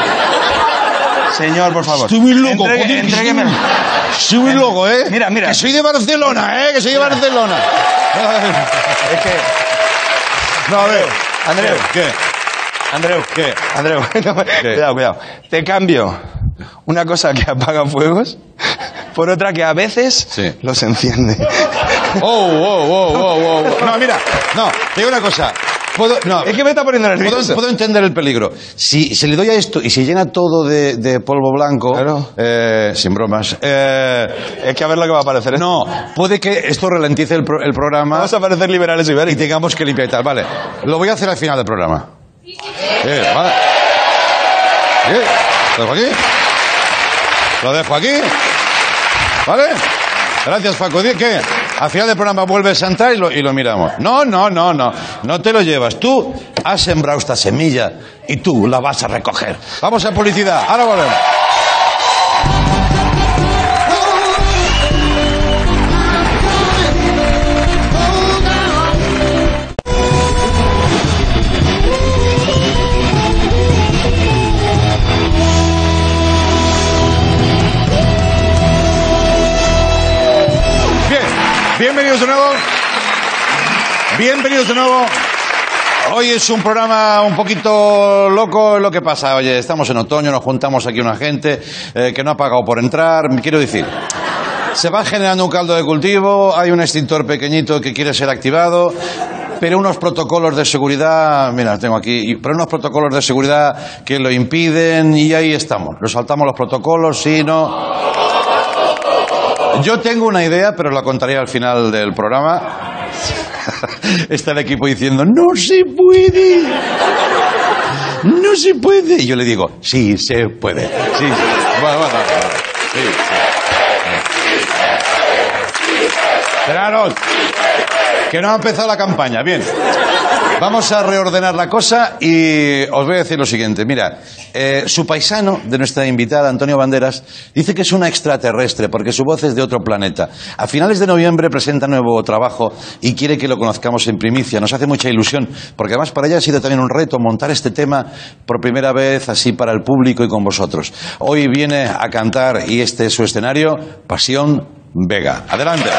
S8: Señor, por favor.
S2: Estoy muy loco,
S8: Entregue- entrégueme.
S2: Soy muy loco, ¿eh?
S8: Mira, mira.
S2: Que soy de Barcelona, ¿eh? Que soy de Barcelona.
S8: Es que.
S2: No, a ver.
S8: Andreu,
S2: ¿Qué?
S8: Andreu,
S2: ¿Qué?
S8: Andreu, no, cuidado, cuidado. Te cambio una cosa que apaga fuegos por otra que a veces
S2: Sí.
S8: los enciende.
S2: Oh, oh, oh, oh, oh. No, mira. No, te digo una cosa. Puedo, no,
S8: Es que me está poniendo
S2: puedo,
S8: nervioso.
S2: puedo entender el peligro. Si, si le doy a esto y se llena todo de, de polvo blanco,
S8: Claro.
S2: eh, sin bromas, eh,
S8: Es que a ver lo que va a aparecer.
S2: no, puede que esto ralentice el, pro- el programa
S8: Vamos a parecer liberales
S2: y
S8: ibéricos.
S2: tengamos que limpiar y tal. Vale, lo voy a hacer al final del programa. Eh, vale. ¿Lo dejo aquí? ¿Lo dejo aquí? ¿Vale? Gracias, Paco. ¿Qué? Al final del programa vuelves a entrar y lo, y lo miramos. No, no, no, no. No te lo llevas. Tú has sembrado esta semilla y tú la vas a recoger. Vamos a publicidad. Ahora volvemos. Bienvenidos de nuevo. Bienvenidos de nuevo. Hoy es un programa un poquito loco lo que pasa. Oye, estamos en otoño, nos juntamos aquí una gente eh, que no ha pagado por entrar. Quiero decir, se va generando un caldo de cultivo, hay un extintor pequeñito que quiere ser activado, pero unos protocolos de seguridad, mira, tengo aquí, pero unos protocolos de seguridad que lo impiden y ahí estamos. Nos saltamos los protocolos, sí, no. Yo tengo una idea, pero la contaré al final del programa. Está el equipo diciendo, no se puede. No se puede. Y yo le digo, sí, se puede. Sí, sí. Bueno, bueno, bueno. Sí, sí. Esperaros, que no ha empezado la campaña. Bien. Vamos a reordenar la cosa y os voy a decir lo siguiente. Mira, eh, su paisano de nuestra invitada, Antonio Banderas, dice que es una extraterrestre porque su voz es de otro planeta. A finales de noviembre presenta nuevo trabajo y quiere que lo conozcamos en primicia. Nos hace mucha ilusión porque además para ella ha sido también un reto montar este tema por primera vez así para el público y con vosotros. Hoy viene a cantar y este es su escenario, Pasión Vega. Adelante.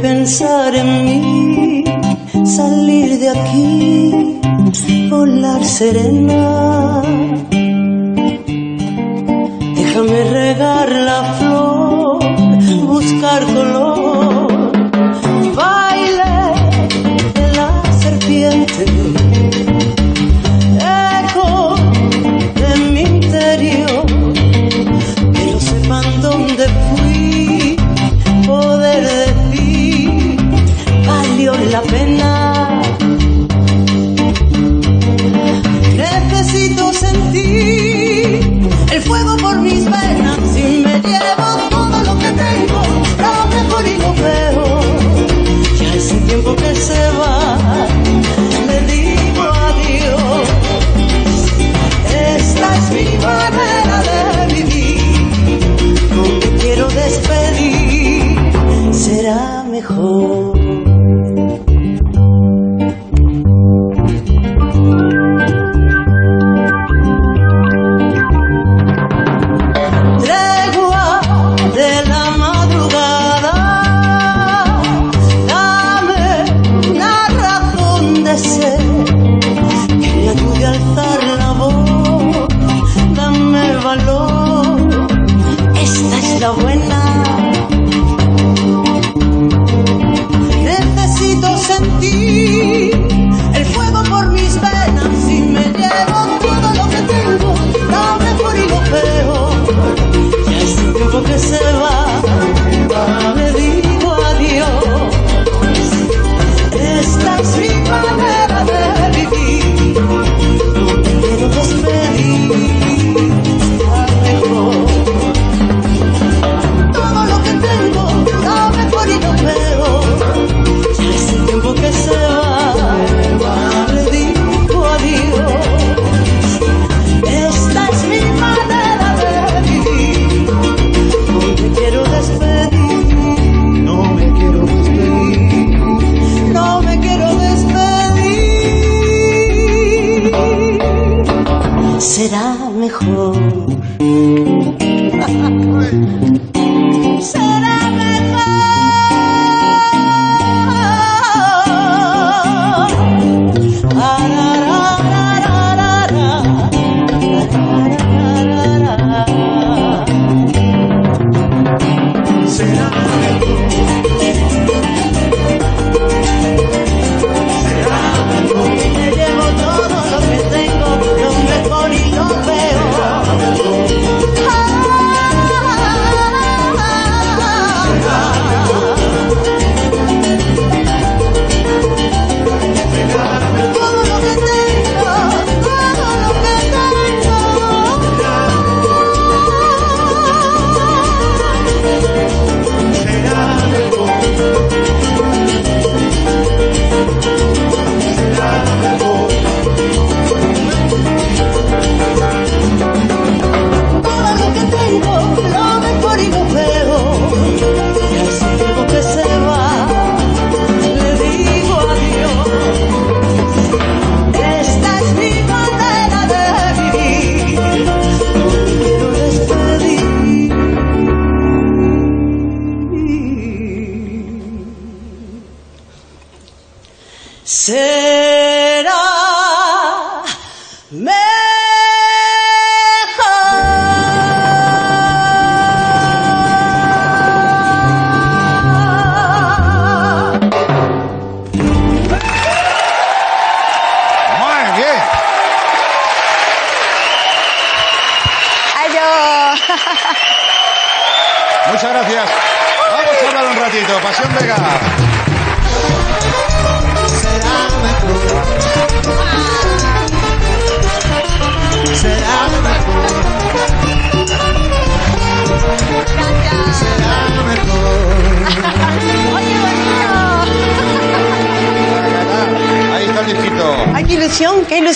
S10: Pensar en mí, salir de aquí, volar serena.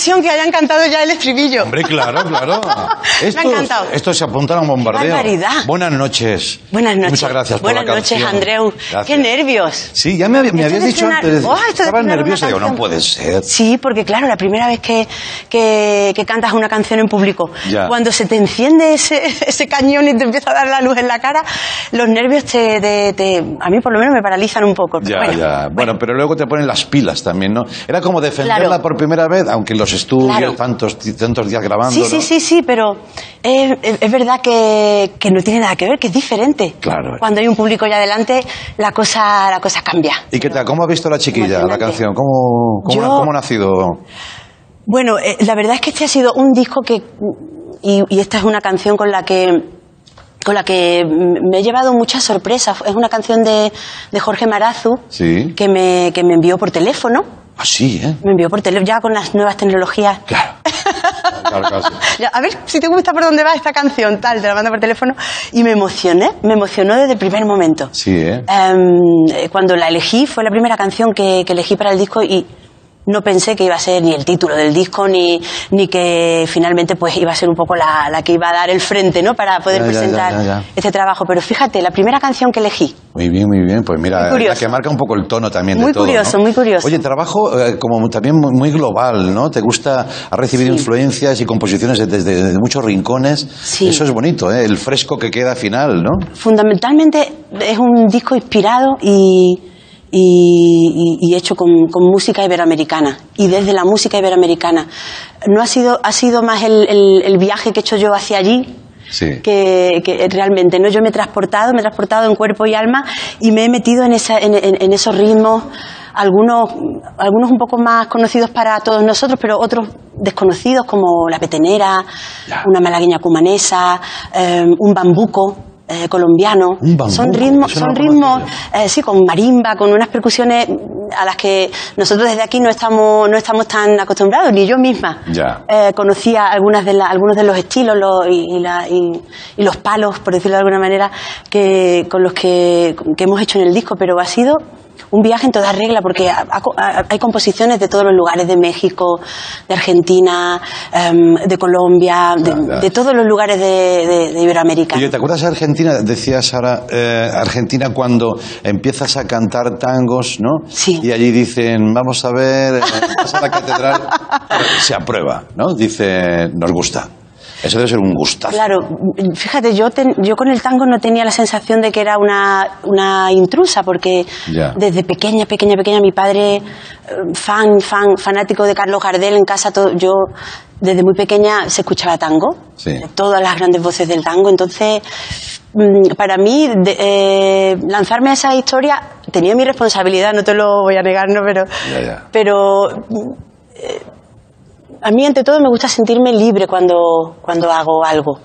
S10: Que
S11: hayan cantado ya el estribillo.
S2: Hombre, claro, claro.
S11: Me ha
S2: Estos,
S11: encantado.
S2: estos se apuntan a un bombardeo.
S11: barbaridad.
S2: Buenas noches.
S11: Buenas noches.
S2: Muchas gracias por
S11: Buenas
S2: la
S11: noches,
S2: canción.
S11: Andreu.
S2: Gracias.
S11: Qué nervios.
S2: Sí, ya me, había- me habías dicho antes.
S11: Oh,
S2: Estabas nerviosa. Digo, no puede ser.
S11: Sí, porque claro, la primera vez que, que, que cantas una canción en público,
S2: Ya.
S11: cuando se te enciende ese, ese cañón y te empieza a dar la luz en la cara, los nervios te, te- te- a mí por lo menos me paralizan un poco.
S2: Ya,
S11: Bueno,
S2: ya. Bueno, pero luego te ponen las pilas también, ¿no? Era como defenderla
S11: Claro.
S2: por primera vez, aunque en estudios,
S11: Claro.
S2: tantos, tantos días grabando.
S11: Sí,
S2: ¿no?
S11: sí, sí, sí, pero es, verdad que, que no tiene nada que ver, que es diferente.
S2: Claro.
S11: Cuando hay un público ya delante, la cosa, la cosa cambia.
S2: ¿Y qué tal? ¿Cómo ha visto la chiquilla la canción? ¿Cómo, cómo,
S11: Yo-
S2: cómo ha nacido?
S11: Bueno, eh, la verdad es que este ha sido un disco que y, y esta es una canción con la que con la que me he llevado muchas sorpresas. Es una canción de, de Jorge Marazu
S2: Sí.
S11: que me, que me envió por teléfono.
S2: Ah, sí, ¿eh?
S11: Me envió por teléfono, ya con las nuevas tecnologías.
S2: Claro,
S11: A ver si te gusta por dónde va esta canción, tal, te la manda por teléfono. Y me emocioné, me emocionó desde el primer momento.
S2: Sí, ¿eh?
S11: Em, cuando la elegí, fue la primera canción que, que elegí para el disco y no pensé que iba a ser ni el título del disco ni, ni que finalmente pues iba a ser un poco la, la que iba a dar el frente ¿no? para poder
S2: Ya,
S11: presentar
S2: ya, ya.
S11: este trabajo. Pero fíjate, la primera canción que elegí,
S2: Muy bien, muy bien. Pues mira, la que marca un poco el tono también
S11: Muy
S2: de todo.
S11: curioso,
S2: ¿no?
S11: muy curioso.
S2: Oye, trabajo eh, como también muy, muy global, ¿no? Te gusta, has recibido influencias y composiciones desde, desde muchos rincones.
S11: Sí.
S2: Eso es bonito, ¿eh? El fresco que queda final, ¿no?
S11: fundamentalmente es un disco inspirado y, y- y- hecho con, con música iberoamericana. Y desde la música iberoamericana. No ha sido, ha sido más el, el- el viaje que he hecho yo hacia allí
S2: Sí.
S11: que, que realmente no yo me he transportado me he transportado en cuerpo y alma y me he metido en, esa, en, en- en esos ritmos algunos algunos un poco más conocidos para todos nosotros pero otros desconocidos como la petenera una malagueña cumanesa eh, un bambuco eh, colombiano. Son
S2: no
S11: son ritmos eh, sí con marimba con unas percusiones a las que nosotros desde aquí no estamos no estamos tan acostumbrados ni yo misma.
S2: Ya.
S11: eh, conocía algunas de la- algunos de los estilos los- y, y la- y- y los palos, por decirlo de alguna manera, que, con los que, que hemos hecho en el disco, pero ha sido un viaje en toda regla, porque ha- ha- ha- hay composiciones de todos los lugares, de México, de Argentina, em, de Colombia, de, todos los lugares de, de- de Iberoamérica.
S2: Oye, ¿te acuerdas de Argentina? Decías ahora, eh, Argentina cuando empiezas a cantar tangos, ¿no?
S11: Sí.
S2: Y allí dicen, vamos a ver, eh, vas a la catedral, se aprueba, ¿no? Dice, nos gusta. Eso debe ser un gustazo.
S11: Claro, fíjate, yo, ten- yo con el tango no tenía la sensación de que era una, una intrusa, porque
S2: Ya.
S11: desde pequeña, pequeña, pequeña, mi padre, eh, fan, fan, fanático de Carlos Gardel en casa, todo, yo desde muy pequeña se escuchaba tango,
S2: Sí.
S11: todas las grandes voces del tango, entonces mm, para mí de- eh, lanzarme a esa historia tenía mi responsabilidad, no te lo voy a negar, ¿no? Pero,
S2: Ya, ya.
S11: pero eh, a mí ante todo me gusta sentirme libre cuando, cuando hago algo.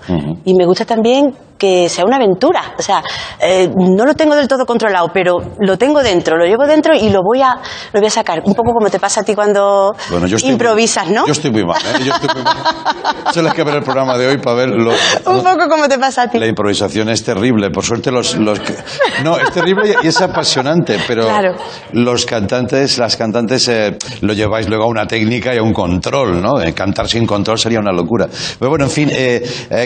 S11: Y me gusta también que sea una aventura. O sea, eh, no lo tengo del todo controlado, pero lo tengo dentro, lo llevo dentro y lo voy a, lo voy a sacar. Un poco como te pasa a ti cuando
S2: Bueno, yo estoy
S11: improvisas,
S2: muy-
S11: ¿no?
S2: Yo estoy muy mal, ¿eh? Yo estoy muy mal. Solo hay que ver el programa de hoy para ver lo-
S11: Un poco como te pasa a ti.
S2: La improvisación es terrible, por suerte los, no es terrible y es apasionante, pero
S11: Claro.
S2: los cantantes, las cantantes eh, lo lleváis luego a una técnica y a un control, ¿no? Eh, cantar sin control sería una locura. Pero bueno, en fin,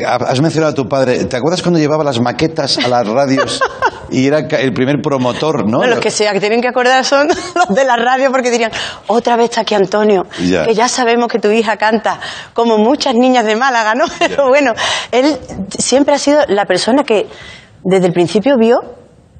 S2: has mencionado a tu padre. ¿Te acuerdas cuando llevaba las maquetas a las radios y era el primer promotor, no?
S11: No, los que que tienen que acordar son los de la radio porque dirían, otra vez está aquí Antonio,
S2: Ya.
S11: que ya sabemos que tu hija canta, como muchas niñas de Málaga, ¿no? Pero bueno, él siempre ha sido la persona que desde el principio vio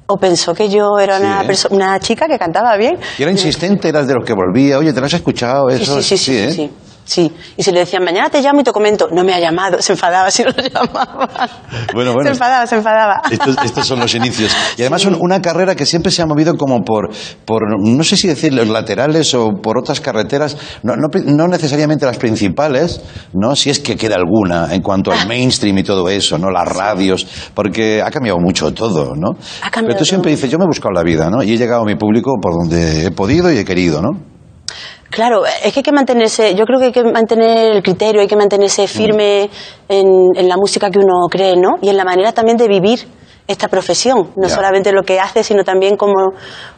S11: o pensó que yo era
S2: Sí,
S11: una,
S2: ¿eh?
S11: una chica que cantaba bien.
S2: Y era insistente, eras de los que volvía. Oye, ¿te lo has escuchado?
S11: Sí,
S2: Eso,
S11: sí, sí, sí,
S2: ¿eh?
S11: sí, sí. Y si le decían, mañana te llamo y te comento, no me ha llamado, se enfadaba si no lo llamaba.
S2: Bueno, bueno.
S11: Se enfadaba, se enfadaba.
S2: Estos, estos son los inicios. Y además son una carrera que siempre se ha movido como por, por no sé si decir los laterales o por otras carreteras, no, no, no necesariamente las principales, ¿no? Si es que queda alguna en cuanto al mainstream y todo eso, ¿no? Las radios, porque ha cambiado mucho todo, ¿no?
S11: Ha cambiado
S2: Pero tú siempre dices, yo me he buscado la vida, ¿no? Y he llegado a mi público por donde he podido y he querido, ¿no?
S11: Claro, es que hay que mantenerse, yo creo que hay que mantener el criterio, hay que mantenerse firme en, en la música que uno cree, ¿no? Y en la manera también de vivir esta profesión, no solamente lo que haces, sino también cómo,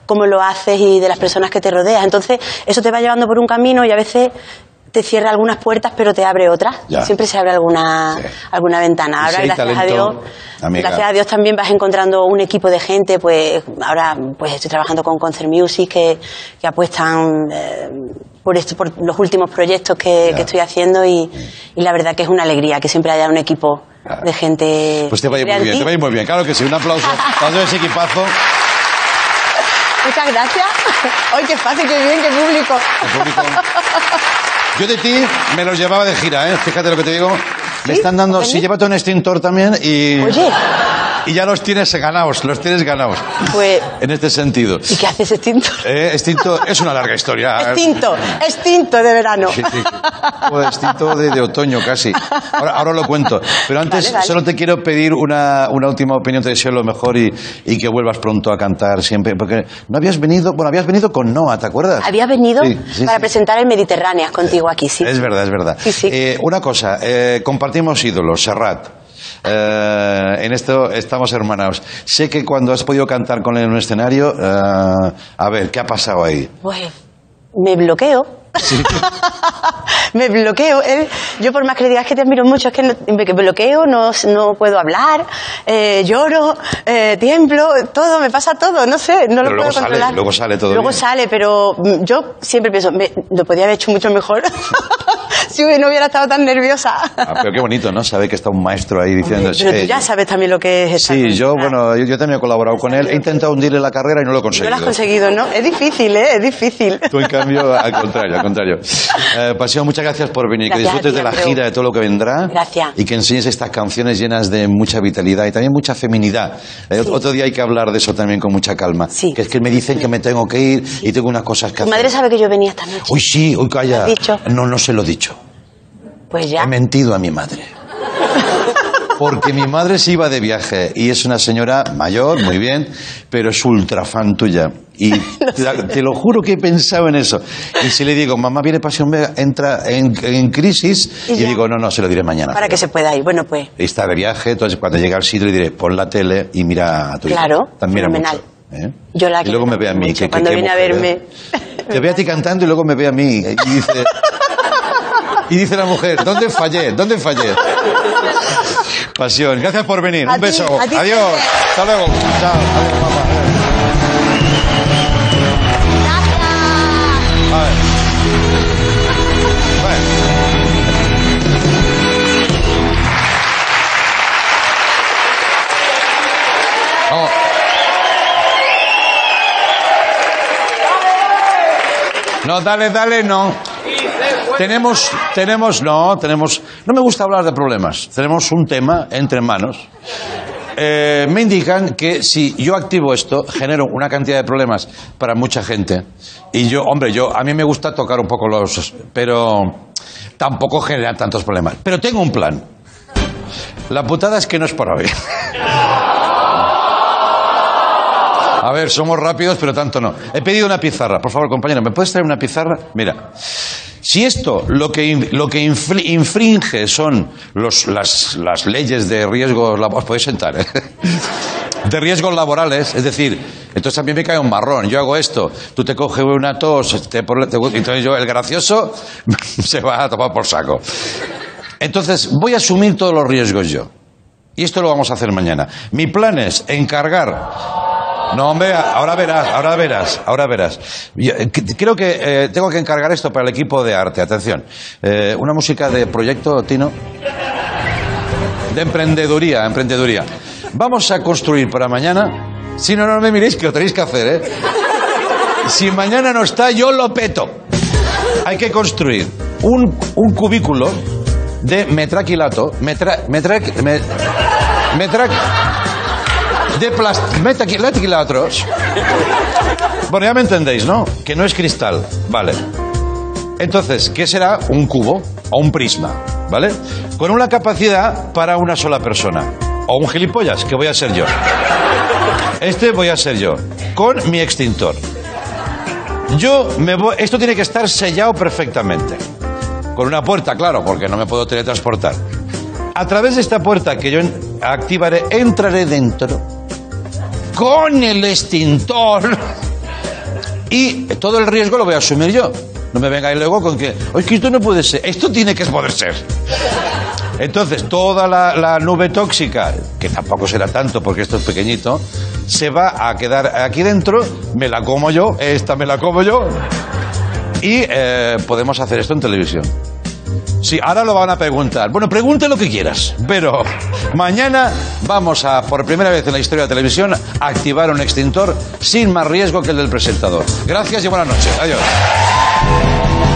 S11: cómo lo haces y de las personas que te rodeas. Entonces, eso te va llevando por un camino y a veces te cierra algunas puertas, pero te abre otras.
S2: Ya.
S11: Siempre se abre alguna,
S2: Sí.
S11: alguna ventana. Ahora,
S2: si
S11: gracias a Dios,
S2: amiga.
S11: gracias a Dios también vas encontrando un equipo de gente, pues ahora pues estoy trabajando con Concert Music que, que apuestan eh, por esto, por los últimos proyectos que, estoy haciendo y, y la verdad que es una alegría que siempre haya un equipo de gente.
S2: Pues te va a ir muy bien, te va a ir muy bien. Claro que sí, un aplauso todo ese equipazo.
S11: Muchas gracias. ¡Ay, qué fácil, qué bien, qué público!
S2: El público. Yo de ti me los llevaba de gira, ¿eh? Fíjate lo que te digo. Me están dando, sí, llévate un extintor también y...
S11: Oye,
S2: y ya los tienes ganados, los tienes ganados.
S11: Pues,
S2: En este sentido.
S11: ¿y qué haces extinto?
S2: Eh, extinto es una larga historia.
S11: Extinto, extinto de verano.
S2: Sí, sí. O extinto de, de otoño casi. Ahora, ahora lo cuento. Pero antes
S11: Vale, vale.
S2: solo te quiero pedir una, una última opinión. Te deseo lo mejor y, y que vuelvas pronto a cantar siempre. Porque no habías venido, bueno, habías venido con Noah, ¿te acuerdas?
S11: Había venido
S2: Sí,
S11: para presentar el Mediterránea contigo aquí, sí.
S2: Es verdad, es verdad.
S11: Sí, sí.
S2: Eh, una cosa, eh, compartimos ídolos, Serrat. Eh, en esto estamos hermanados. Sé que cuando has podido cantar con él en un escenario, eh, a ver, ¿qué ha pasado ahí?
S11: Pues me bloqueo. me bloqueo. Él- yo por más que le digas que te admiro mucho, es que no- me que bloqueo, no, no puedo hablar, eh, lloro, eh, tiemblo, todo, me pasa todo, no sé, no
S2: Pero
S11: lo
S2: luego
S11: puedo
S2: sale,
S11: controlar.
S2: luego sale todo
S11: Luego
S2: bien.
S11: sale, pero mm, yo siempre pienso, me- lo podía haber hecho mucho mejor si no hubiera estado tan nerviosa.
S2: Ah, pero qué bonito, ¿no? Sabe que está un maestro ahí diciendo...
S11: Pero tú
S2: "Eh,
S11: ya sabes también lo que es
S2: Sí, yo, bueno, yo, yo también he colaborado con él. He intentado hundirle la carrera y no lo he
S11: No lo
S2: conseguido.
S11: has conseguido, ¿no? Es difícil, ¿eh? Es difícil.
S2: Tú, en cambio, al contrario, al contrario. Eh, Pasión, muchas gracias por venir.
S11: Gracias
S2: que disfrutes
S11: ti,
S2: de la
S11: Andreu.
S2: gira, de todo lo que vendrá.
S11: Gracias.
S2: Y que enseñes estas canciones llenas de mucha vitalidad y también mucha feminidad. Eh, Otro día hay que hablar de eso también con mucha calma. Que es que me dicen que me tengo que ir y tengo unas cosas que
S11: Tu
S2: hacer.
S11: madre sabe que yo venía esta noche.
S2: Uy, sí, uy, calla.
S11: ¿Lo has dicho?
S2: No, no se lo he dicho.
S11: Pues ya.
S2: He mentido a mi madre. Porque mi madre se iba de viaje y es una señora mayor, muy bien, pero es ultra fan tuya. Y te, te lo juro que he pensado en eso. Y si le digo, mamá viene Pasión Vega, entra en, en crisis,
S11: Y
S2: y, digo, no, no, se lo diré mañana.
S11: Para que se pueda ir. Bueno, pues.
S2: Está de viaje, entonces cuando llegue al sitio le diré, pon la tele y mira a tu hija.
S11: Claro,
S2: También
S11: fenomenal.
S2: mucho. ¿eh?
S11: Yo la
S2: y luego me ve a mí.
S11: mucho.
S2: que- que-
S11: Cuando
S2: qué
S11: viene a
S2: mujer,
S11: verme.
S2: ¿eh? Te ve a ti cantando y luego me ve a mí. Y dice, y dice la mujer, ¿dónde fallé? ¿Dónde fallé? Pasión, gracias por venir.
S10: A
S2: Un
S10: ti,
S2: beso.
S10: ti
S2: Adiós. Hasta luego. Chao. Adiós, papá. A ver. Bueno. Vamos. No, dale, dale, no. Tenemos, tenemos, no, tenemos, no me gusta hablar de problemas. Tenemos un tema entre manos. Eh, me indican que si yo activo esto, genero una cantidad de problemas para mucha gente. Y yo, hombre, yo, a mí me gusta tocar un poco los, pero tampoco generar tantos problemas. Pero tengo un plan. La putada es que no es para hoy. A ver, somos rápidos, pero tanto no. He pedido una pizarra. Por favor, compañero, ¿me puedes traer una pizarra? Mira. Si esto lo que, lo que infringe son los, las, las leyes de riesgos laborales, podéis sentar, ¿eh? de riesgos laborales, es decir, entonces mí me cae un marrón, yo hago esto, tú te coges una tos, te, te- entonces yo, el gracioso, se va a tomar por saco. Entonces voy a asumir todos los riesgos yo. Y esto lo vamos a hacer mañana. Mi plan es encargar no, hombre, ahora verás, ahora verás, ahora verás. Yo, eh, creo que eh, tengo que encargar esto para el equipo de arte. Atención. Eh, una música de proyecto, Tino. De emprendeduría, emprendeduría. Vamos a construir para mañana. Si no, no me miréis que lo tenéis que hacer, ¿eh? Si mañana no está, yo lo peto. Hay que construir un, un cubículo de metraquilato. Metra, metrac- me- metrac- de plas- metaquilatros. Bueno, ya me entendéis, ¿no? Que no es cristal. Vale. Entonces, ¿qué será? Un cubo o un prisma, ¿vale? Con una capacidad para una sola persona. O un gilipollas, que voy a ser yo. Este voy a ser yo. Con mi extintor. Yo me voy. Esto tiene que estar sellado perfectamente. Con una puerta, claro, porque no me puedo teletransportar. A través de esta puerta que yo activaré, entraré dentro con el extintor y todo el riesgo lo voy a asumir yo. No me vengáis luego con que, oye, que esto no puede ser, esto tiene que poder ser. Entonces, toda la, nube tóxica, que tampoco será tanto porque esto es pequeñito, se va a quedar aquí dentro, me la como yo, esta me la como yo, y eh, podemos hacer esto en televisión. Sí, ahora lo van a preguntar. Bueno, pregunte lo que quieras, pero mañana vamos a, por primera vez en la historia de la televisión, activar un extintor sin más riesgo que el del presentador. Gracias y buenas noches. Adiós.